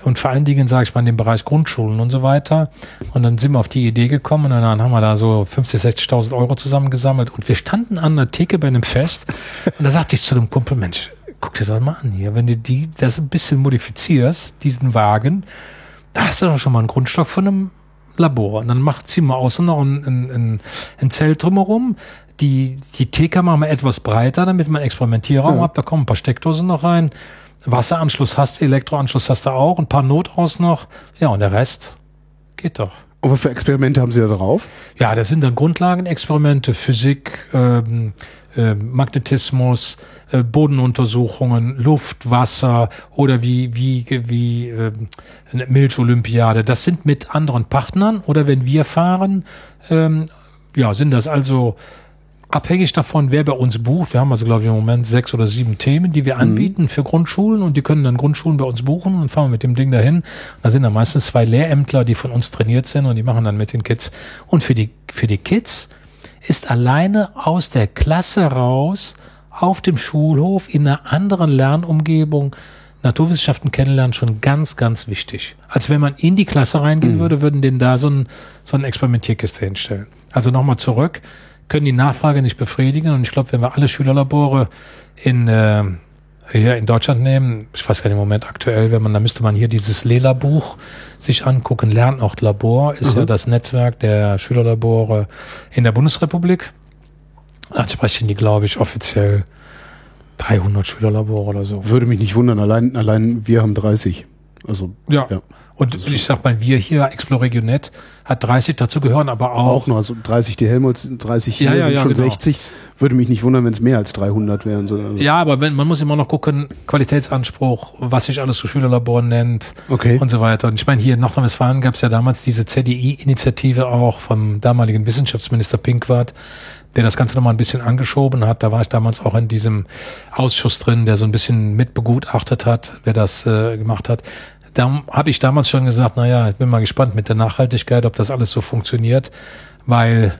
Und vor allen Dingen, sage ich mal, in dem Bereich Grundschulen und so weiter. Und dann sind wir auf die Idee gekommen und dann haben wir da so 50.000, 60.000 Euro zusammengesammelt. Und wir standen an der Theke bei einem Fest und da sagte ich zu dem Kumpel, Mensch, guck dir doch mal an hier, wenn du die, das ein bisschen modifizierst, diesen Wagen, da hast du doch schon mal einen Grundstock von einem Labor. Und dann macht sie mal außen noch ein, ein, ein, ein Zelt drumherum. Die, die Theke machen wir etwas breiter, damit man Experimentierraum Ja. hat. Da kommen ein paar Steckdosen noch rein. Wasseranschluss hast Elektroanschluss hast du auch, ein paar Notaus noch. Ja, und der Rest geht doch. Und was für Experimente haben Sie da drauf? Ja, das sind dann Grundlagenexperimente, Physik, ähm, äh, Magnetismus, äh, Bodenuntersuchungen, Luft, Wasser oder wie wie wie ähm, eine Milch-Olympiade. Das sind mit anderen Partnern oder wenn wir fahren, ähm, ja, sind das also abhängig davon, wer bei uns bucht. Wir haben also, glaube ich, im Moment sechs oder sieben Themen, die wir anbieten für Grundschulen und die können dann Grundschulen bei uns buchen und fahren mit dem Ding dahin. Da sind dann meistens zwei Lehrämtler, die von uns trainiert sind und die machen dann mit den Kids. Und für die, für die Kids ist alleine aus der Klasse raus auf dem Schulhof in einer anderen Lernumgebung Naturwissenschaften kennenlernen schon ganz, ganz wichtig. Als wenn man in die Klasse reingehen würde, würden denen da so ein, so ein Experimentierkiste hinstellen. Also nochmal zurück, können die Nachfrage nicht befriedigen und ich glaube, wenn wir alle Schülerlabore in, äh, hier in Deutschland nehmen, ich weiß gar nicht im Moment aktuell, wenn man, da müsste man hier dieses Lela-Buch sich angucken. Lernort Labor ist ja das Netzwerk der Schülerlabore in der Bundesrepublik. Ansprechen die, glaube ich, offiziell 300 Schülerlabore oder so. Würde mich nicht wundern, allein, allein wir haben 30. Also, Ja. ja. Und ich sag mal, wir hier, Exploregionet, hat 30 dazu gehören, aber auch, Auch noch, also 30 die Helmholtz, 30 hier Ja, ja, sind ja, schon genau. 60. Würde mich nicht wundern, wenn es mehr als 300 wären. So, also, ja, aber wenn, man muss immer noch gucken, Qualitätsanspruch, was sich alles so Schülerlabor nennt Okay. und so weiter. Und ich meine, hier in Nordrhein-Westfalen gab es ja damals diese ZDI-Initiative auch vom damaligen Wissenschaftsminister Pinkwart, der das Ganze nochmal ein bisschen angeschoben hat. Da war ich damals auch in diesem Ausschuss drin, der so ein bisschen mitbegutachtet hat, wer das äh, gemacht hat. Da habe ich damals schon gesagt, naja, ich bin mal gespannt mit der Nachhaltigkeit, ob das alles so funktioniert, weil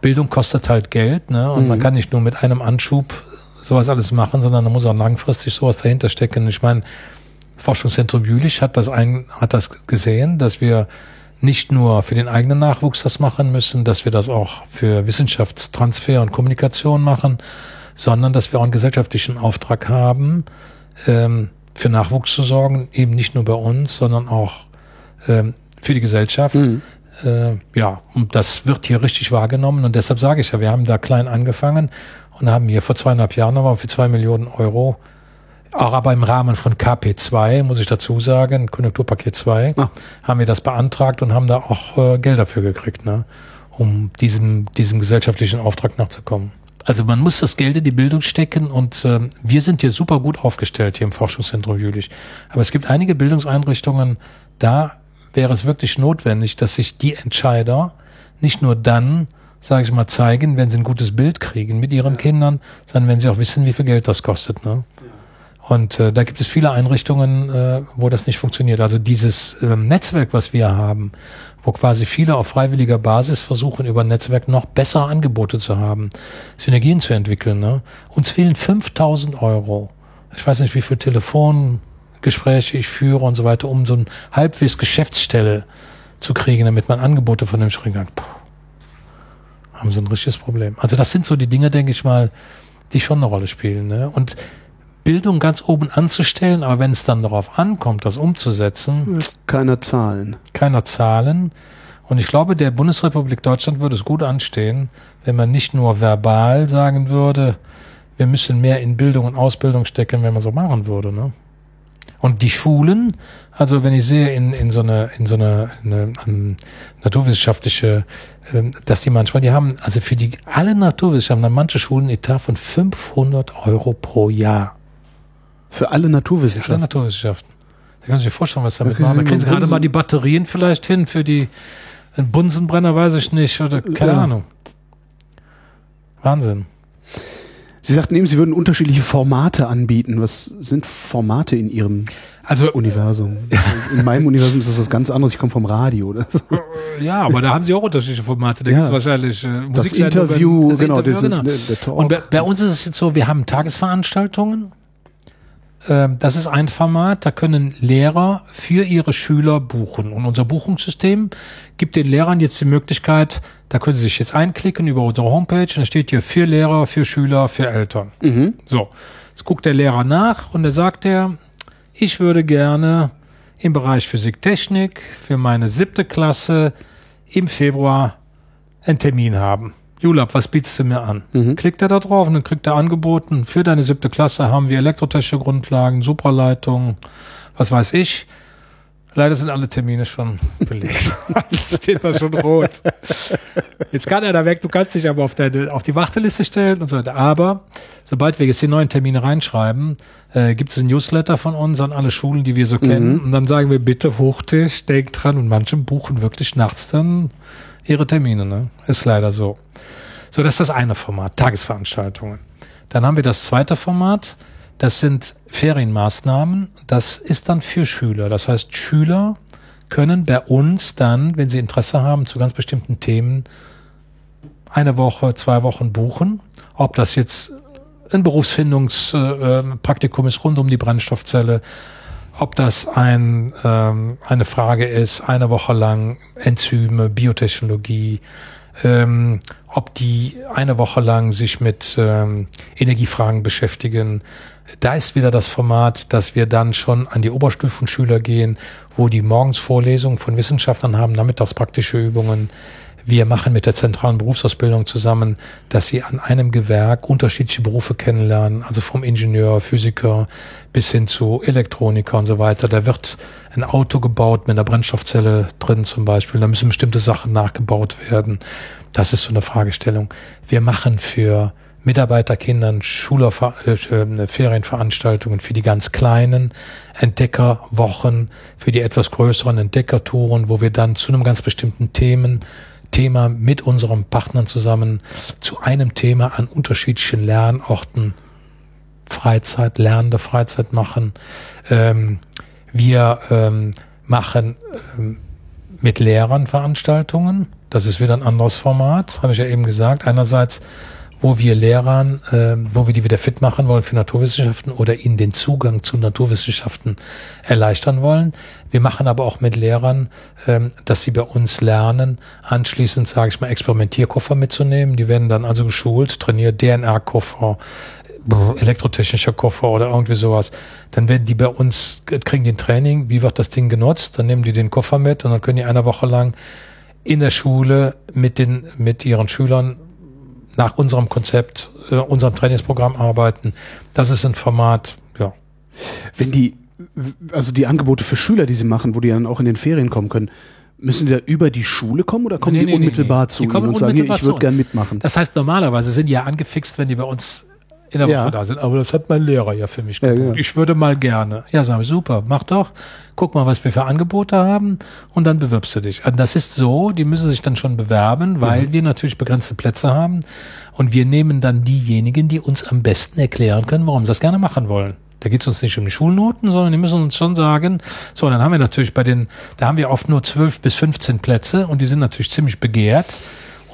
Bildung kostet halt Geld, ne? Und man kann nicht nur mit einem Anschub sowas alles machen, sondern da muss auch langfristig sowas dahinter stecken. Ich meine, Forschungszentrum Jülich hat das ein, hat das gesehen, dass wir nicht nur für den eigenen Nachwuchs das machen müssen, dass wir das auch für Wissenschaftstransfer und Kommunikation machen, sondern dass wir auch einen gesellschaftlichen Auftrag haben, ähm, für Nachwuchs zu sorgen, eben nicht nur bei uns, sondern auch ähm, für die Gesellschaft. Mhm. Äh, ja, und das wird hier richtig wahrgenommen und deshalb sage ich ja, wir haben da klein angefangen und haben hier vor zweieinhalb Jahren nochmal für zwei Millionen Euro auch aber im Rahmen von KP2, muss ich dazu sagen, Konjunkturpaket 2, ah. haben wir das beantragt und haben da auch äh, Geld dafür gekriegt, ne, um diesem, diesem gesellschaftlichen Auftrag nachzukommen. Also man muss das Geld in die Bildung stecken und äh, wir sind hier super gut aufgestellt hier im Forschungszentrum Jülich. Aber es gibt einige Bildungseinrichtungen, da wäre es wirklich notwendig, dass sich die Entscheider nicht nur dann, sage ich mal, zeigen, wenn sie ein gutes Bild kriegen mit ihren ja. Kindern, sondern wenn sie auch wissen, wie viel Geld das kostet. Ne? Und äh, da gibt es viele Einrichtungen, äh, wo das nicht funktioniert. Also dieses äh, Netzwerk, was wir haben, wo quasi viele auf freiwilliger Basis versuchen, über ein Netzwerk noch bessere Angebote zu haben, Synergien zu entwickeln. Ne? Uns fehlen 5000 Euro. Ich weiß nicht, wie viel Telefongespräche ich führe und so weiter, um so ein halbwegs Geschäftsstelle zu kriegen, damit man Angebote von dem kriegen kann. Puh, haben sie ein richtiges Problem. Also das sind so die Dinge, denke ich mal, die schon eine Rolle spielen. Ne? Und Bildung ganz oben anzustellen, aber wenn es dann darauf ankommt, das umzusetzen. Keiner Zahlen. Keiner Zahlen. Und ich glaube, der Bundesrepublik Deutschland würde es gut anstehen, wenn man nicht nur verbal sagen würde, wir müssen mehr in Bildung und Ausbildung stecken, wenn man so machen würde. Ne? Und die Schulen, also wenn ich sehe in, in so eine, in so eine, eine, eine naturwissenschaftliche, äh, dass die manchmal, die haben, also für die alle Naturwissenschaften, manche Schulen Etat von 500 Euro pro Jahr. Für alle Naturwissenschaften. Für alle Naturwissenschaften. Da kannst du dir vorstellen, was damit machen. Da kriegen sie gerade mal die Batterien vielleicht hin für die einen Bunsenbrenner, weiß ich nicht, oder keine ja. Ahnung. Wahnsinn. Sie sagten eben, Sie würden unterschiedliche Formate anbieten. Was sind Formate in Ihrem also, Universum? In meinem Universum ist das was ganz anderes. Ich komme vom Radio. ja, aber da haben Sie auch unterschiedliche Formate. Da ja. gibt es wahrscheinlich äh, das Interview, das genau, Interview, genau. Der, der. Und bei, bei, uns ist es jetzt so, wir haben Tagesveranstaltungen das ist ein Format, da können Lehrer für ihre Schüler buchen. Und unser Buchungssystem gibt den Lehrern jetzt die Möglichkeit, da können sie sich jetzt einklicken über unsere Homepage und da steht hier für Lehrer, für Schüler, für Eltern. Mhm. So, jetzt guckt der Lehrer nach und da sagt er, ich würde gerne im Bereich Physik, Technik für meine siebte Klasse im Februar einen Termin haben. Julab, was bietest du mir an? Mhm. Klickt er da drauf und dann kriegt er angeboten, für deine siebte Klasse haben wir elektrotechnische Grundlagen, Supraleitungen, was weiß ich. Leider sind alle Termine schon belegt. Es steht da schon rot. Jetzt kann er da weg, du kannst dich aber auf, deine, auf die Warteliste stellen und so weiter. Aber sobald wir jetzt die neuen Termine reinschreiben, äh, gibt es ein Newsletter von uns an alle Schulen, die wir so mhm. kennen. Und dann sagen wir bitte Hochtisch, denk dran. Und manche buchen wirklich nachts dann ihre Termine. Ne? Ist leider so. So, das ist das eine Format, Tagesveranstaltungen. Dann haben wir das zweite Format, das sind Ferienmaßnahmen. Das ist dann für Schüler. Das heißt, Schüler können bei uns dann, wenn sie Interesse haben, zu ganz bestimmten Themen eine Woche, zwei Wochen buchen. Ob das jetzt ein Berufsfindungspraktikum ist rund um die Brennstoffzelle, ob das ein, ähm, eine Frage ist, eine Woche lang Enzyme, Biotechnologie, ähm, ob die eine Woche lang sich mit ähm, Energiefragen beschäftigen. Da ist wieder das Format, dass wir dann schon an die Oberstufenschüler gehen, wo die morgens Vorlesungen von Wissenschaftlern haben, nachmittags praktische Übungen. Wir machen mit der zentralen Berufsausbildung zusammen, dass sie an einem Gewerk unterschiedliche Berufe kennenlernen, also vom Ingenieur, Physiker bis hin zu Elektroniker und so weiter. Da wird ein Auto gebaut mit einer Brennstoffzelle drin zum Beispiel. Da müssen bestimmte Sachen nachgebaut werden. Das ist so eine Fragestellung. Wir machen für Mitarbeiterkindern Schuler, äh, Ferienveranstaltungen für die ganz kleinen Entdeckerwochen, für die etwas größeren Entdeckertouren, wo wir dann zu einem ganz bestimmten Themen Thema mit unseren Partnern zusammen zu einem Thema an unterschiedlichen Lernorten Freizeit, lernende Freizeit machen. Ähm, wir ähm, machen ähm, mit Lehrern Veranstaltungen. Das ist wieder ein anderes Format, habe ich ja eben gesagt. Einerseits wo wir Lehrern, äh, wo wir die wieder fit machen wollen für Naturwissenschaften oder ihnen den Zugang zu Naturwissenschaften erleichtern wollen. Wir machen aber auch mit Lehrern, ähm, dass sie bei uns lernen, anschließend, sage ich mal, Experimentierkoffer mitzunehmen. Die werden dann also geschult, trainiert DNR-Koffer, elektrotechnischer Koffer oder irgendwie sowas. Dann werden die bei uns, kriegen den Training, wie wird das Ding genutzt, dann nehmen die den Koffer mit und dann können die eine Woche lang in der Schule mit den, mit ihren Schülern nach unserem Konzept, äh, unserem Trainingsprogramm arbeiten. Das ist ein Format, ja. Wenn die, also die Angebote für Schüler, die sie machen, wo die dann auch in den Ferien kommen können, müssen die da über die Schule kommen oder kommen Nee, die nee, unmittelbar nee. zu Die Ihnen und sagen, hier, ich würde gern mitmachen? Das heißt, normalerweise sind die ja angefixt, wenn die bei uns in der Woche Ja. da sind. Aber das hat mein Lehrer ja für mich Ja, gebucht. ja. Ich würde mal gerne. Ja, sag ich, super, mach doch. Guck mal, was wir für Angebote haben und dann bewirbst du dich. Also das ist so, die müssen sich dann schon bewerben, weil wir natürlich begrenzte Plätze haben und wir nehmen dann diejenigen, die uns am besten erklären können, warum sie das gerne machen wollen. Da geht es uns nicht um die Schulnoten, sondern die müssen uns schon sagen, so, dann haben wir natürlich bei den, da haben wir oft nur 12 bis 15 Plätze und die sind natürlich ziemlich begehrt.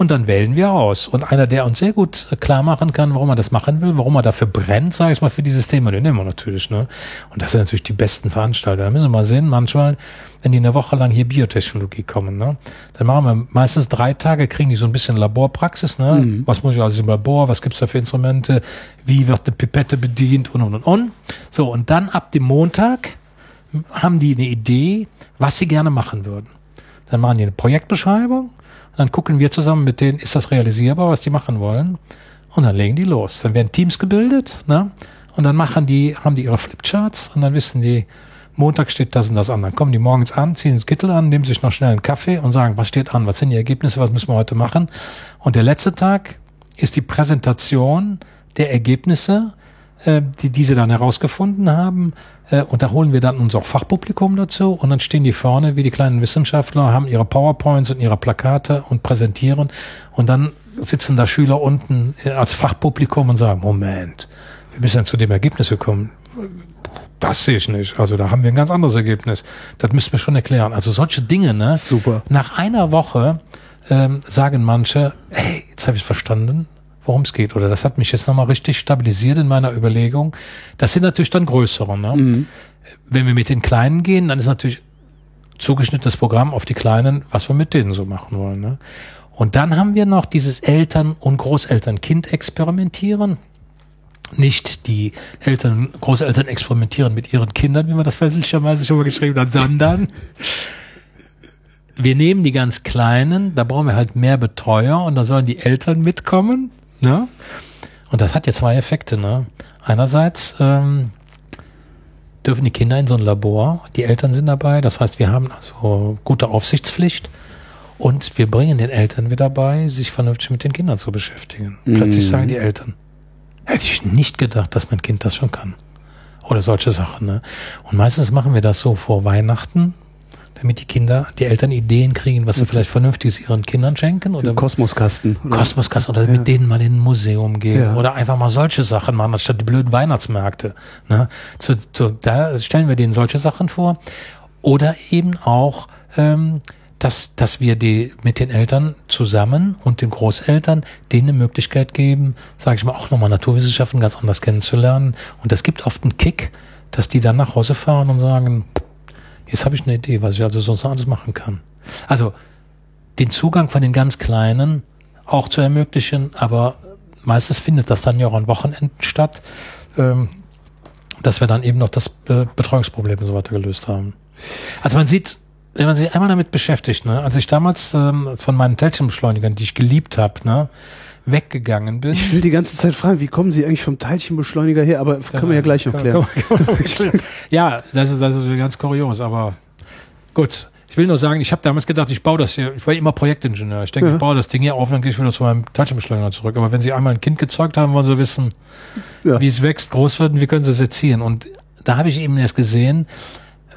Und dann wählen wir aus. Und einer, der uns sehr gut klar machen kann, warum er das machen will, warum er dafür brennt, sage ich mal, für dieses Thema, den nehmen wir natürlich. Ne? Und das sind natürlich die besten Veranstalter. Da müssen wir mal sehen, manchmal, wenn die eine Woche lang hier Biotechnologie kommen, ne? dann machen wir meistens drei Tage, kriegen die so ein bisschen Laborpraxis. Ne? Was muss ich also im Labor, was gibt's da für Instrumente, wie wird die Pipette bedient und, und, und, und. So, und dann ab dem Montag haben die eine Idee, was sie gerne machen würden. Dann machen die eine Projektbeschreibung dann gucken wir zusammen mit denen, ist das realisierbar, was die machen wollen? Und dann legen die los. Dann werden Teams gebildet, ne? Und dann machen die, haben die ihre Flipcharts und dann wissen die, Montag steht das und das an. Dann kommen die morgens an, ziehen das Kittel an, nehmen sich noch schnell einen Kaffee und sagen, was steht an, was sind die Ergebnisse, was müssen wir heute machen? Und der letzte Tag ist die Präsentation der Ergebnisse, äh, die diese dann herausgefunden haben. Äh, und da holen wir dann unser Fachpublikum dazu und dann stehen die vorne wie die kleinen Wissenschaftler, haben ihre PowerPoints und ihre Plakate und präsentieren. Und dann sitzen da Schüler unten äh, als Fachpublikum und sagen, Moment, wir müssen zu dem Ergebnis gekommen. Das sehe ich nicht. Also da haben wir ein ganz anderes Ergebnis. Das müssten wir schon erklären. Also solche Dinge, ne? Super. Nach einer Woche ähm, sagen manche, hey, jetzt habe ich verstanden, worum es geht. Oder das hat mich jetzt nochmal richtig stabilisiert in meiner Überlegung. Das sind natürlich dann größere. Ne? Wenn wir mit den Kleinen gehen, dann ist natürlich zugeschnittenes Programm auf die Kleinen, was wir mit denen so machen wollen. Ne? Und dann haben wir noch dieses Eltern- und Großeltern-Kind-Experimentieren. Nicht die Eltern, Großeltern experimentieren mit ihren Kindern, wie man das fälschlicherweise schon mal geschrieben hat, sondern wir nehmen die ganz Kleinen, da brauchen wir halt mehr Betreuer und da sollen die Eltern mitkommen. Ne? Und das hat ja zwei Effekte. Ne? Einerseits ähm, dürfen die Kinder in so ein Labor, die Eltern sind dabei, das heißt, wir haben also gute Aufsichtspflicht und wir bringen den Eltern wieder bei, sich vernünftig mit den Kindern zu beschäftigen. Plötzlich sagen die Eltern, hätte ich nicht gedacht, dass mein Kind das schon kann. Oder solche Sachen. Ne? Und meistens machen wir das so vor Weihnachten, damit die Kinder, die Eltern Ideen kriegen, was sie vielleicht Vernünftiges ihren Kindern schenken oder Kosmoskasten. oder? Kosmoskasten oder mit denen mal in ein Museum gehen Ja. oder einfach mal solche Sachen machen, anstatt die blöden Weihnachtsmärkte. Ne? Zu, zu, da stellen wir denen solche Sachen vor. Oder eben auch, ähm, dass, dass wir die mit den Eltern zusammen und den Großeltern denen eine Möglichkeit geben, sage ich mal, auch nochmal Naturwissenschaften ganz anders kennenzulernen. Und das gibt oft einen Kick, dass die dann nach Hause fahren und sagen, jetzt habe ich eine Idee, was ich also sonst alles machen kann. Also den Zugang von den ganz Kleinen auch zu ermöglichen, aber meistens findet das dann ja auch an Wochenenden statt, ähm, dass wir dann eben noch das äh, Betreuungsproblem und so weiter gelöst haben. Also man sieht, wenn man sich einmal damit beschäftigt, ne, als ich damals ähm, von meinen Teilchenbeschleunigern, die ich geliebt habe, ne, weggegangen bin. Ich will die ganze Zeit fragen, wie kommen Sie eigentlich vom Teilchenbeschleuniger her? Aber können wir ja gleich noch Kann- klären. kann- kann man klären. ja, das ist, das ist ganz kurios, aber gut. Ich will nur sagen, ich habe damals gedacht, ich baue das hier, ich war immer Projektingenieur. Ich denke, Ja. ich baue das Ding hier auf und dann gehe ich wieder zu meinem Teilchenbeschleuniger zurück. Aber wenn Sie einmal ein Kind gezeugt haben, wollen Sie wissen, Ja. wie es wächst, groß wird und wie können Sie es erziehen. Und da habe ich eben erst gesehen,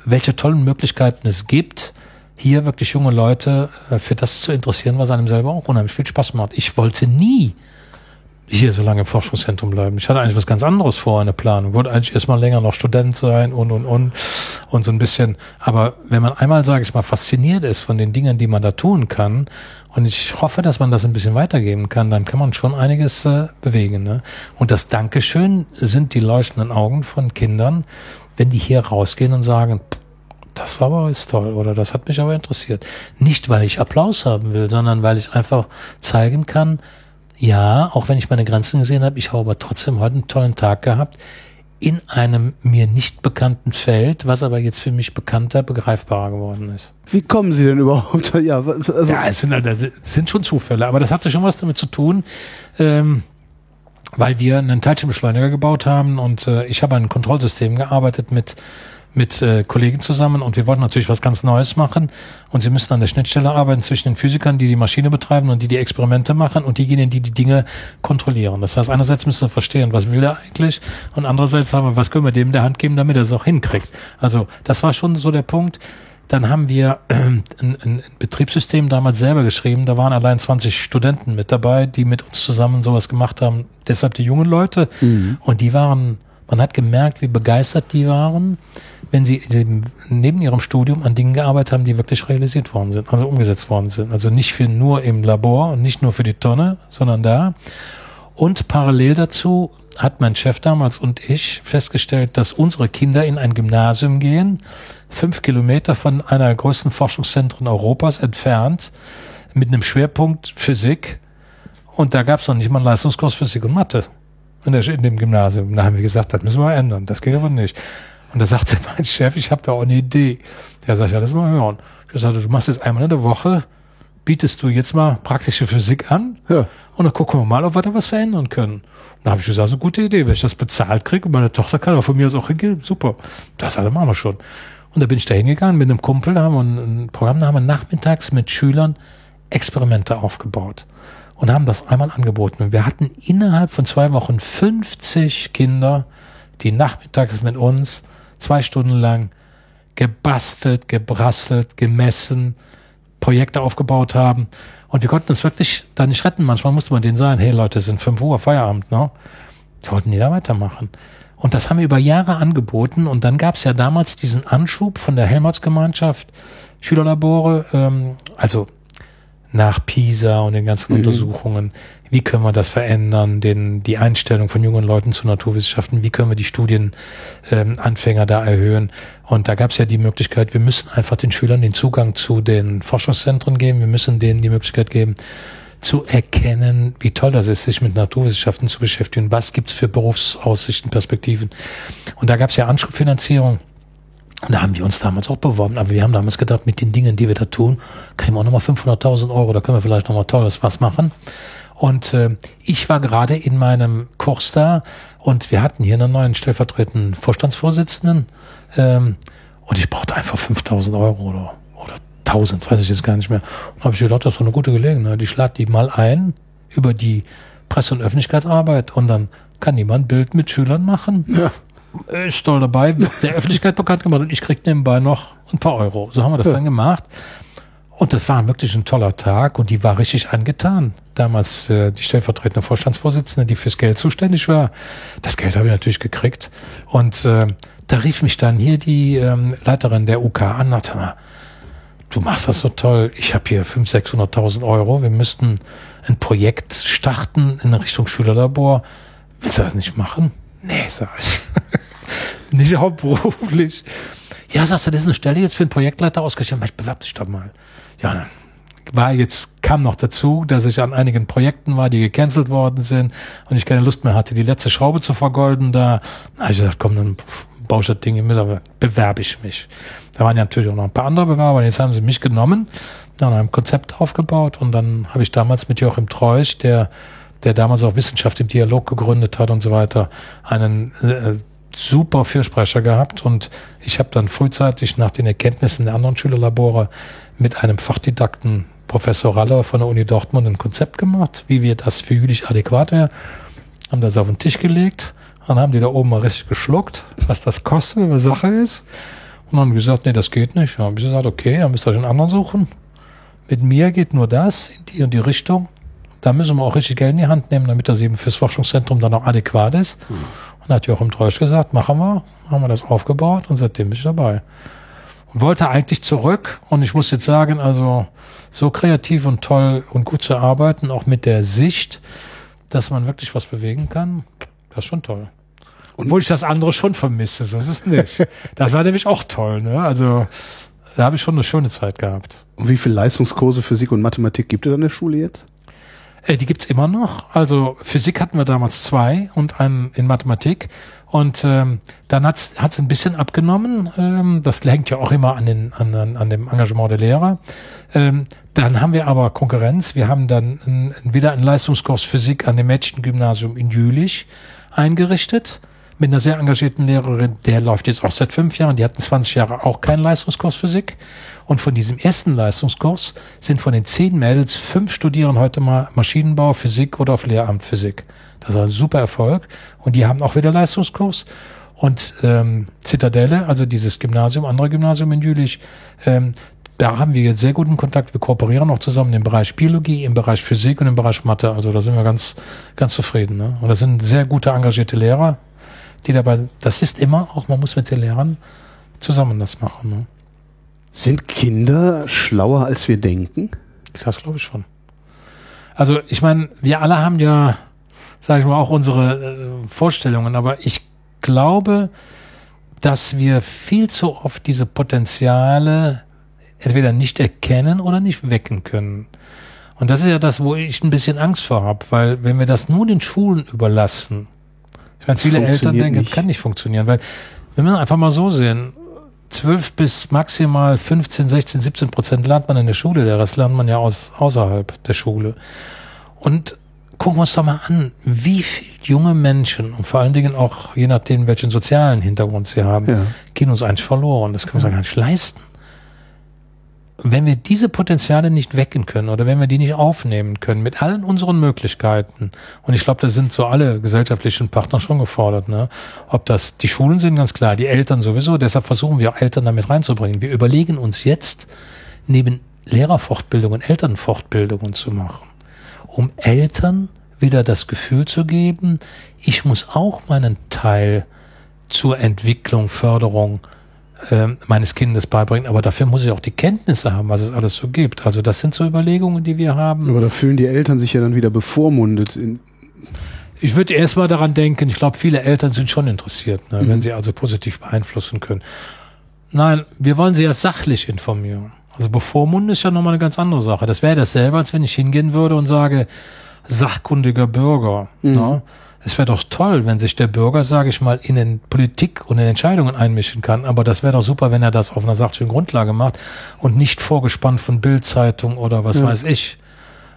welche tollen Möglichkeiten es gibt, hier wirklich junge Leute äh, für das zu interessieren, was einem selber auch unheimlich viel Spaß macht. Ich wollte nie hier so lange im Forschungszentrum bleiben. Ich hatte eigentlich was ganz anderes vor, eine Planung. Wollte eigentlich erstmal länger noch Student sein und, und, und. Und so ein bisschen. Aber wenn man einmal, sage ich mal, fasziniert ist von den Dingen, die man da tun kann, und ich hoffe, dass man das ein bisschen weitergeben kann, dann kann man schon einiges äh, bewegen. Ne? Und das Dankeschön sind die leuchtenden Augen von Kindern, wenn die hier rausgehen und sagen, das war aber jetzt toll oder das hat mich aber interessiert. Nicht, weil ich Applaus haben will, sondern weil ich einfach zeigen kann, ja, auch wenn ich meine Grenzen gesehen habe, ich habe aber trotzdem heute einen tollen Tag gehabt in einem mir nicht bekannten Feld, was aber jetzt für mich bekannter, begreifbarer geworden ist. Wie kommen Sie denn überhaupt? Ja, also ja es sind, es sind schon Zufälle, aber das hatte schon was damit zu tun, ähm, weil wir einen Teilchenbeschleuniger gebaut haben und äh, ich habe ein Kontrollsystem gearbeitet mit mit äh, Kollegen zusammen und wir wollten natürlich was ganz Neues machen und sie müssen an der Schnittstelle arbeiten zwischen den Physikern, die die Maschine betreiben und die die Experimente machen und diejenigen, die die Dinge kontrollieren. Das heißt, einerseits müssen wir verstehen, was will er eigentlich und andererseits haben wir, was können wir dem in der Hand geben, damit er es auch hinkriegt. Also das war schon so der Punkt. Dann haben wir äh, ein, ein Betriebssystem damals selber geschrieben. Da waren allein 20 Studenten mit dabei, die mit uns zusammen sowas gemacht haben. Deshalb die jungen Leute. Mhm. Und die waren, man hat gemerkt, wie begeistert die waren wenn sie neben ihrem Studium an Dingen gearbeitet haben, die wirklich realisiert worden sind, also umgesetzt worden sind. Also nicht für nur im Labor und nicht nur für die Tonne, sondern da. Und parallel dazu hat mein Chef damals und ich festgestellt, dass unsere Kinder in ein Gymnasium gehen, fünf Kilometer von einer der größten Forschungszentren Europas entfernt, mit einem Schwerpunkt Physik. Und da gab es noch nicht mal einen Leistungskurs Physik und Mathe in dem Gymnasium. Da haben wir gesagt, das müssen wir ändern. Das geht aber nicht. Und da sagte mein Chef, ich habe da auch eine Idee. Der sagt, ja, lass mal hören. Ich sagte, du machst jetzt einmal in der Woche, bietest du jetzt mal praktische Physik an ja. und dann gucken wir mal, ob wir da was verändern können. Und da habe ich gesagt, so eine gute Idee, wenn ich das bezahlt kriege und meine Tochter kann aber von mir aus auch hingehen, super. Das also machen wir schon. Und da bin ich da hingegangen mit einem Kumpel, da haben wir ein Programm, da haben wir nachmittags mit Schülern Experimente aufgebaut und haben das einmal angeboten. Und wir hatten innerhalb von zwei Wochen 50 Kinder, die nachmittags mit uns zwei Stunden lang gebastelt, gebrasselt, gemessen, Projekte aufgebaut haben. Und wir konnten uns wirklich da nicht retten. Manchmal musste man denen sagen, hey Leute, es sind fünf Uhr, Feierabend, ne? Die wollten die da weitermachen. Und das haben wir über Jahre angeboten. Und dann gab es ja damals diesen Anschub von der Helmholtz-Gemeinschaft, Schülerlabore, ähm, also nach PISA und den ganzen mhm. Untersuchungen, wie können wir das verändern, den, die Einstellung von jungen Leuten zu Naturwissenschaften, wie können wir die Studienanfänger ähm, da erhöhen. Und da gab es ja die Möglichkeit, wir müssen einfach den Schülern den Zugang zu den Forschungszentren geben, wir müssen denen die Möglichkeit geben, zu erkennen, wie toll das ist, sich mit Naturwissenschaften zu beschäftigen, was gibt's für Berufsaussichten, Perspektiven. Und da gab es ja Anschubfinanzierung und da haben wir uns damals auch beworben. Aber wir haben damals gedacht, mit den Dingen, die wir da tun, kriegen wir auch nochmal 500.000 Euro. Da können wir vielleicht nochmal tolles was machen. Und äh, ich war gerade in meinem Kurs da und wir hatten hier einen neuen stellvertretenden Vorstandsvorsitzenden. Ähm, und ich brauchte einfach 5.000 Euro oder, oder 1.000, weiß ich jetzt gar nicht mehr. Und habe ich gedacht, das ist doch eine gute Gelegenheit. Ich lade die mal ein über die Presse- und Öffentlichkeitsarbeit und dann kann jemand ein Bild mit Schülern machen. Ja ist toll dabei, der Öffentlichkeit bekannt gemacht und ich krieg nebenbei noch ein paar Euro. So haben wir das ja. dann gemacht. Und das war wirklich ein toller Tag und die war richtig angetan. Damals äh, die stellvertretende Vorstandsvorsitzende, die fürs Geld zuständig war. Das Geld habe ich natürlich gekriegt. Und äh, da rief mich dann hier die ähm, Leiterin der UK an sagte, du machst das so toll. Ich habe hier 500.000, 600.000 Euro. Wir müssten ein Projekt starten in Richtung Schülerlabor. Willst du das nicht machen? Nee, sag ich. nicht hauptberuflich. Ja, sagst du, das ist eine Stelle jetzt für einen Projektleiter ausgeschrieben. Ich bewerb dich doch mal. Ja, war jetzt, kam noch dazu, dass ich an einigen Projekten war, die gecancelt worden sind und ich keine Lust mehr hatte, die letzte Schraube zu vergolden da. Habe ich gesagt, komm, dann baue ich das Ding mit, aber bewerbe ich mich. Da waren ja natürlich auch noch ein paar andere Bewerber, und jetzt haben sie mich genommen, dann ein Konzept aufgebaut und dann habe ich damals mit Joachim Treusch, der der damals auch Wissenschaft im Dialog gegründet hat und so weiter, einen äh, super Fürsprecher gehabt und ich habe dann frühzeitig nach den Erkenntnissen der anderen Schülerlabore mit einem Fachdidakten Professor Raller von der Uni Dortmund ein Konzept gemacht, wie wir das für jüdisch adäquat wäre, haben das auf den Tisch gelegt, dann haben die da oben mal richtig geschluckt, was das kostet, was Sache ist und haben gesagt, nee, das geht nicht. Dann habe ich gesagt, okay, dann müsst ihr euch einen anderen suchen. Mit mir geht nur das in die und die Richtung da müssen wir auch richtig Geld in die Hand nehmen, damit das eben fürs Forschungszentrum dann auch adäquat ist. Mhm. Und hat Joachim Treusch gesagt, machen wir, haben wir das aufgebaut und seitdem bin ich dabei. Und wollte eigentlich zurück und ich muss jetzt sagen, also so kreativ und toll und gut zu arbeiten, auch mit der Sicht, dass man wirklich was bewegen kann, das ist schon toll. Obwohl ich das andere schon vermisse, so ist es nicht. Das war nämlich auch toll, ne? Also da habe ich schon eine schöne Zeit gehabt. Und wie viele Leistungskurse Physik und Mathematik gibt es an der Schule jetzt? Äh, die gibt's immer noch. Also Physik hatten wir damals zwei und einen in Mathematik. Und ähm, dann hat's hat's ein bisschen abgenommen. Ähm, das hängt ja auch immer an, den, an, an dem Engagement der Lehrer. Ähm, dann haben wir aber Konkurrenz. Wir haben dann ein, wieder einen Leistungskurs Physik an dem Mädchengymnasium in Jülich eingerichtet mit einer sehr engagierten Lehrerin, der läuft jetzt auch seit fünf Jahren, die hatten 20 Jahre auch keinen Leistungskurs Physik. Und von diesem ersten Leistungskurs sind von den zehn Mädels fünf studieren heute mal Maschinenbau, Physik oder auf Lehramt Physik. Das ist ein super Erfolg. Und die haben auch wieder Leistungskurs. Und ähm, Zitadelle, also dieses Gymnasium, andere Gymnasium in Jülich, ähm, da haben wir jetzt sehr guten Kontakt. Wir kooperieren auch zusammen im Bereich Biologie, im Bereich Physik und im Bereich Mathe. Also da sind wir ganz, ganz zufrieden. Ne? Und das sind sehr gute, engagierte Lehrer die dabei, das ist immer auch, man muss mit den Lehrern zusammen das machen. Ne? Sind Kinder schlauer, als wir denken? Das glaube ich schon. Also ich meine, wir alle haben ja, sage ich mal, auch unsere äh, Vorstellungen, aber ich glaube, dass wir viel zu oft diese Potenziale entweder nicht erkennen oder nicht wecken können. Und das ist ja das, wo ich ein bisschen Angst vor habe, weil wenn wir das nur den Schulen überlassen, ich meine, viele Eltern denken, nicht. kann nicht funktionieren, weil wir müssen einfach mal so sehen, 12 bis maximal 15, 16, 17 Prozent lernt man in der Schule, der Rest lernt man ja aus, außerhalb der Schule. Und gucken wir uns doch mal an, wie viele junge Menschen und vor allen Dingen auch je nachdem, welchen sozialen Hintergrund sie haben, ja. gehen uns eigentlich verloren. Das können wir ja. gar nicht leisten wenn wir diese Potenziale nicht wecken können oder wenn wir die nicht aufnehmen können mit allen unseren Möglichkeiten, und ich glaube, da sind so alle gesellschaftlichen Partner schon gefordert, ne? ob das die Schulen sind, ganz klar, die Eltern sowieso, deshalb versuchen wir Eltern damit reinzubringen. Wir überlegen uns jetzt, neben Lehrerfortbildungen, Elternfortbildungen zu machen, um Eltern wieder das Gefühl zu geben, ich muss auch meinen Teil zur Entwicklung, Förderung äh, meines Kindes beibringen, aber dafür muss ich auch die Kenntnisse haben, was es alles so gibt. Also das sind so Überlegungen, die wir haben. Aber da fühlen die Eltern sich ja dann wieder bevormundet. ich würde erst mal daran denken, ich glaube, viele Eltern sind schon interessiert, ne, mhm. wenn sie also positiv beeinflussen können. Nein, wir wollen sie ja sachlich informieren. Also bevormunden ist ja nochmal eine ganz andere Sache. Das wäre dasselbe, als wenn ich hingehen würde und sage, sachkundiger Bürger. Mhm. Ne? Es wäre doch toll, wenn sich der Bürger, sage ich mal, in den Politik und in Entscheidungen einmischen kann. Aber das wäre doch super, wenn er das auf einer sachlichen Grundlage macht und nicht vorgespannt von Bildzeitung oder was ja. weiß ich.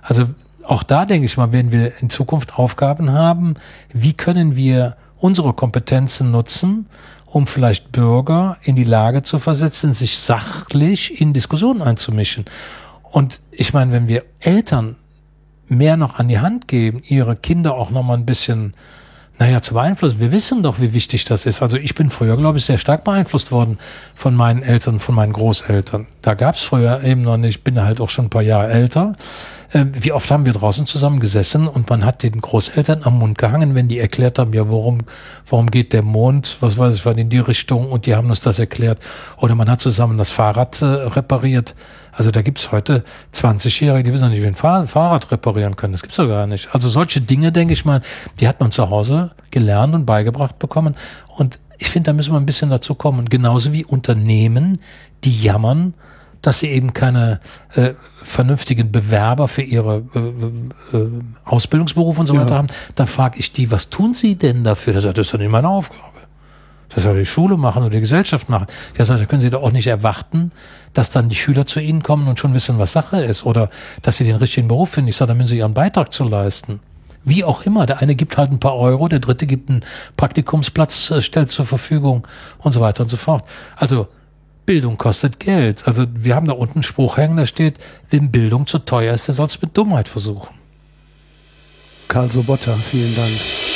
Also auch da denke ich mal, werden wir in Zukunft Aufgaben haben, wie können wir unsere Kompetenzen nutzen, um vielleicht Bürger in die Lage zu versetzen, sich sachlich in Diskussionen einzumischen. Und ich meine, wenn wir Eltern mehr noch an die Hand geben, ihre Kinder auch noch mal ein bisschen, naja, zu beeinflussen. Wir wissen doch, wie wichtig das ist. Also ich bin früher, glaube ich, sehr stark beeinflusst worden von meinen Eltern, von meinen Großeltern. Da gab es früher eben noch nicht, ich bin halt auch schon ein paar Jahre älter. Äh, wie oft haben wir draußen zusammen gesessen und man hat den Großeltern am Mund gehangen, wenn die erklärt haben, ja, warum, warum geht der Mond, was weiß ich, war in die Richtung und die haben uns das erklärt. Oder man hat zusammen das Fahrrad äh, repariert. Also da gibt's heute 20-Jährige, die wissen noch nicht, wie ein Fahrrad reparieren können. Das gibt's doch gar nicht. Also solche Dinge, denke ich mal, die hat man zu Hause gelernt und beigebracht bekommen. Und ich finde, da müssen wir ein bisschen dazu kommen. Genauso wie Unternehmen, die jammern, dass sie eben keine äh, vernünftigen Bewerber für ihre äh, äh, Ausbildungsberufe und so ja. weiter haben. Da frage ich die, was tun sie denn dafür? Das ist doch nicht meine Aufgabe. Das soll die Schule machen oder die Gesellschaft machen. Ja, sage, da können Sie doch auch nicht erwarten, dass dann die Schüler zu Ihnen kommen und schon wissen, was Sache ist oder dass sie den richtigen Beruf finden. Ich sage, da müssen Sie Ihren Beitrag zu leisten. Wie auch immer. Der eine gibt halt ein paar Euro, der dritte gibt einen Praktikumsplatz, äh, stellt zur Verfügung und so weiter und so fort. Also Bildung kostet Geld. Also wir haben da unten einen Spruch hängen, da steht, wem Bildung zu teuer ist, der soll es mit Dummheit versuchen. Karl Sobotta, vielen Dank.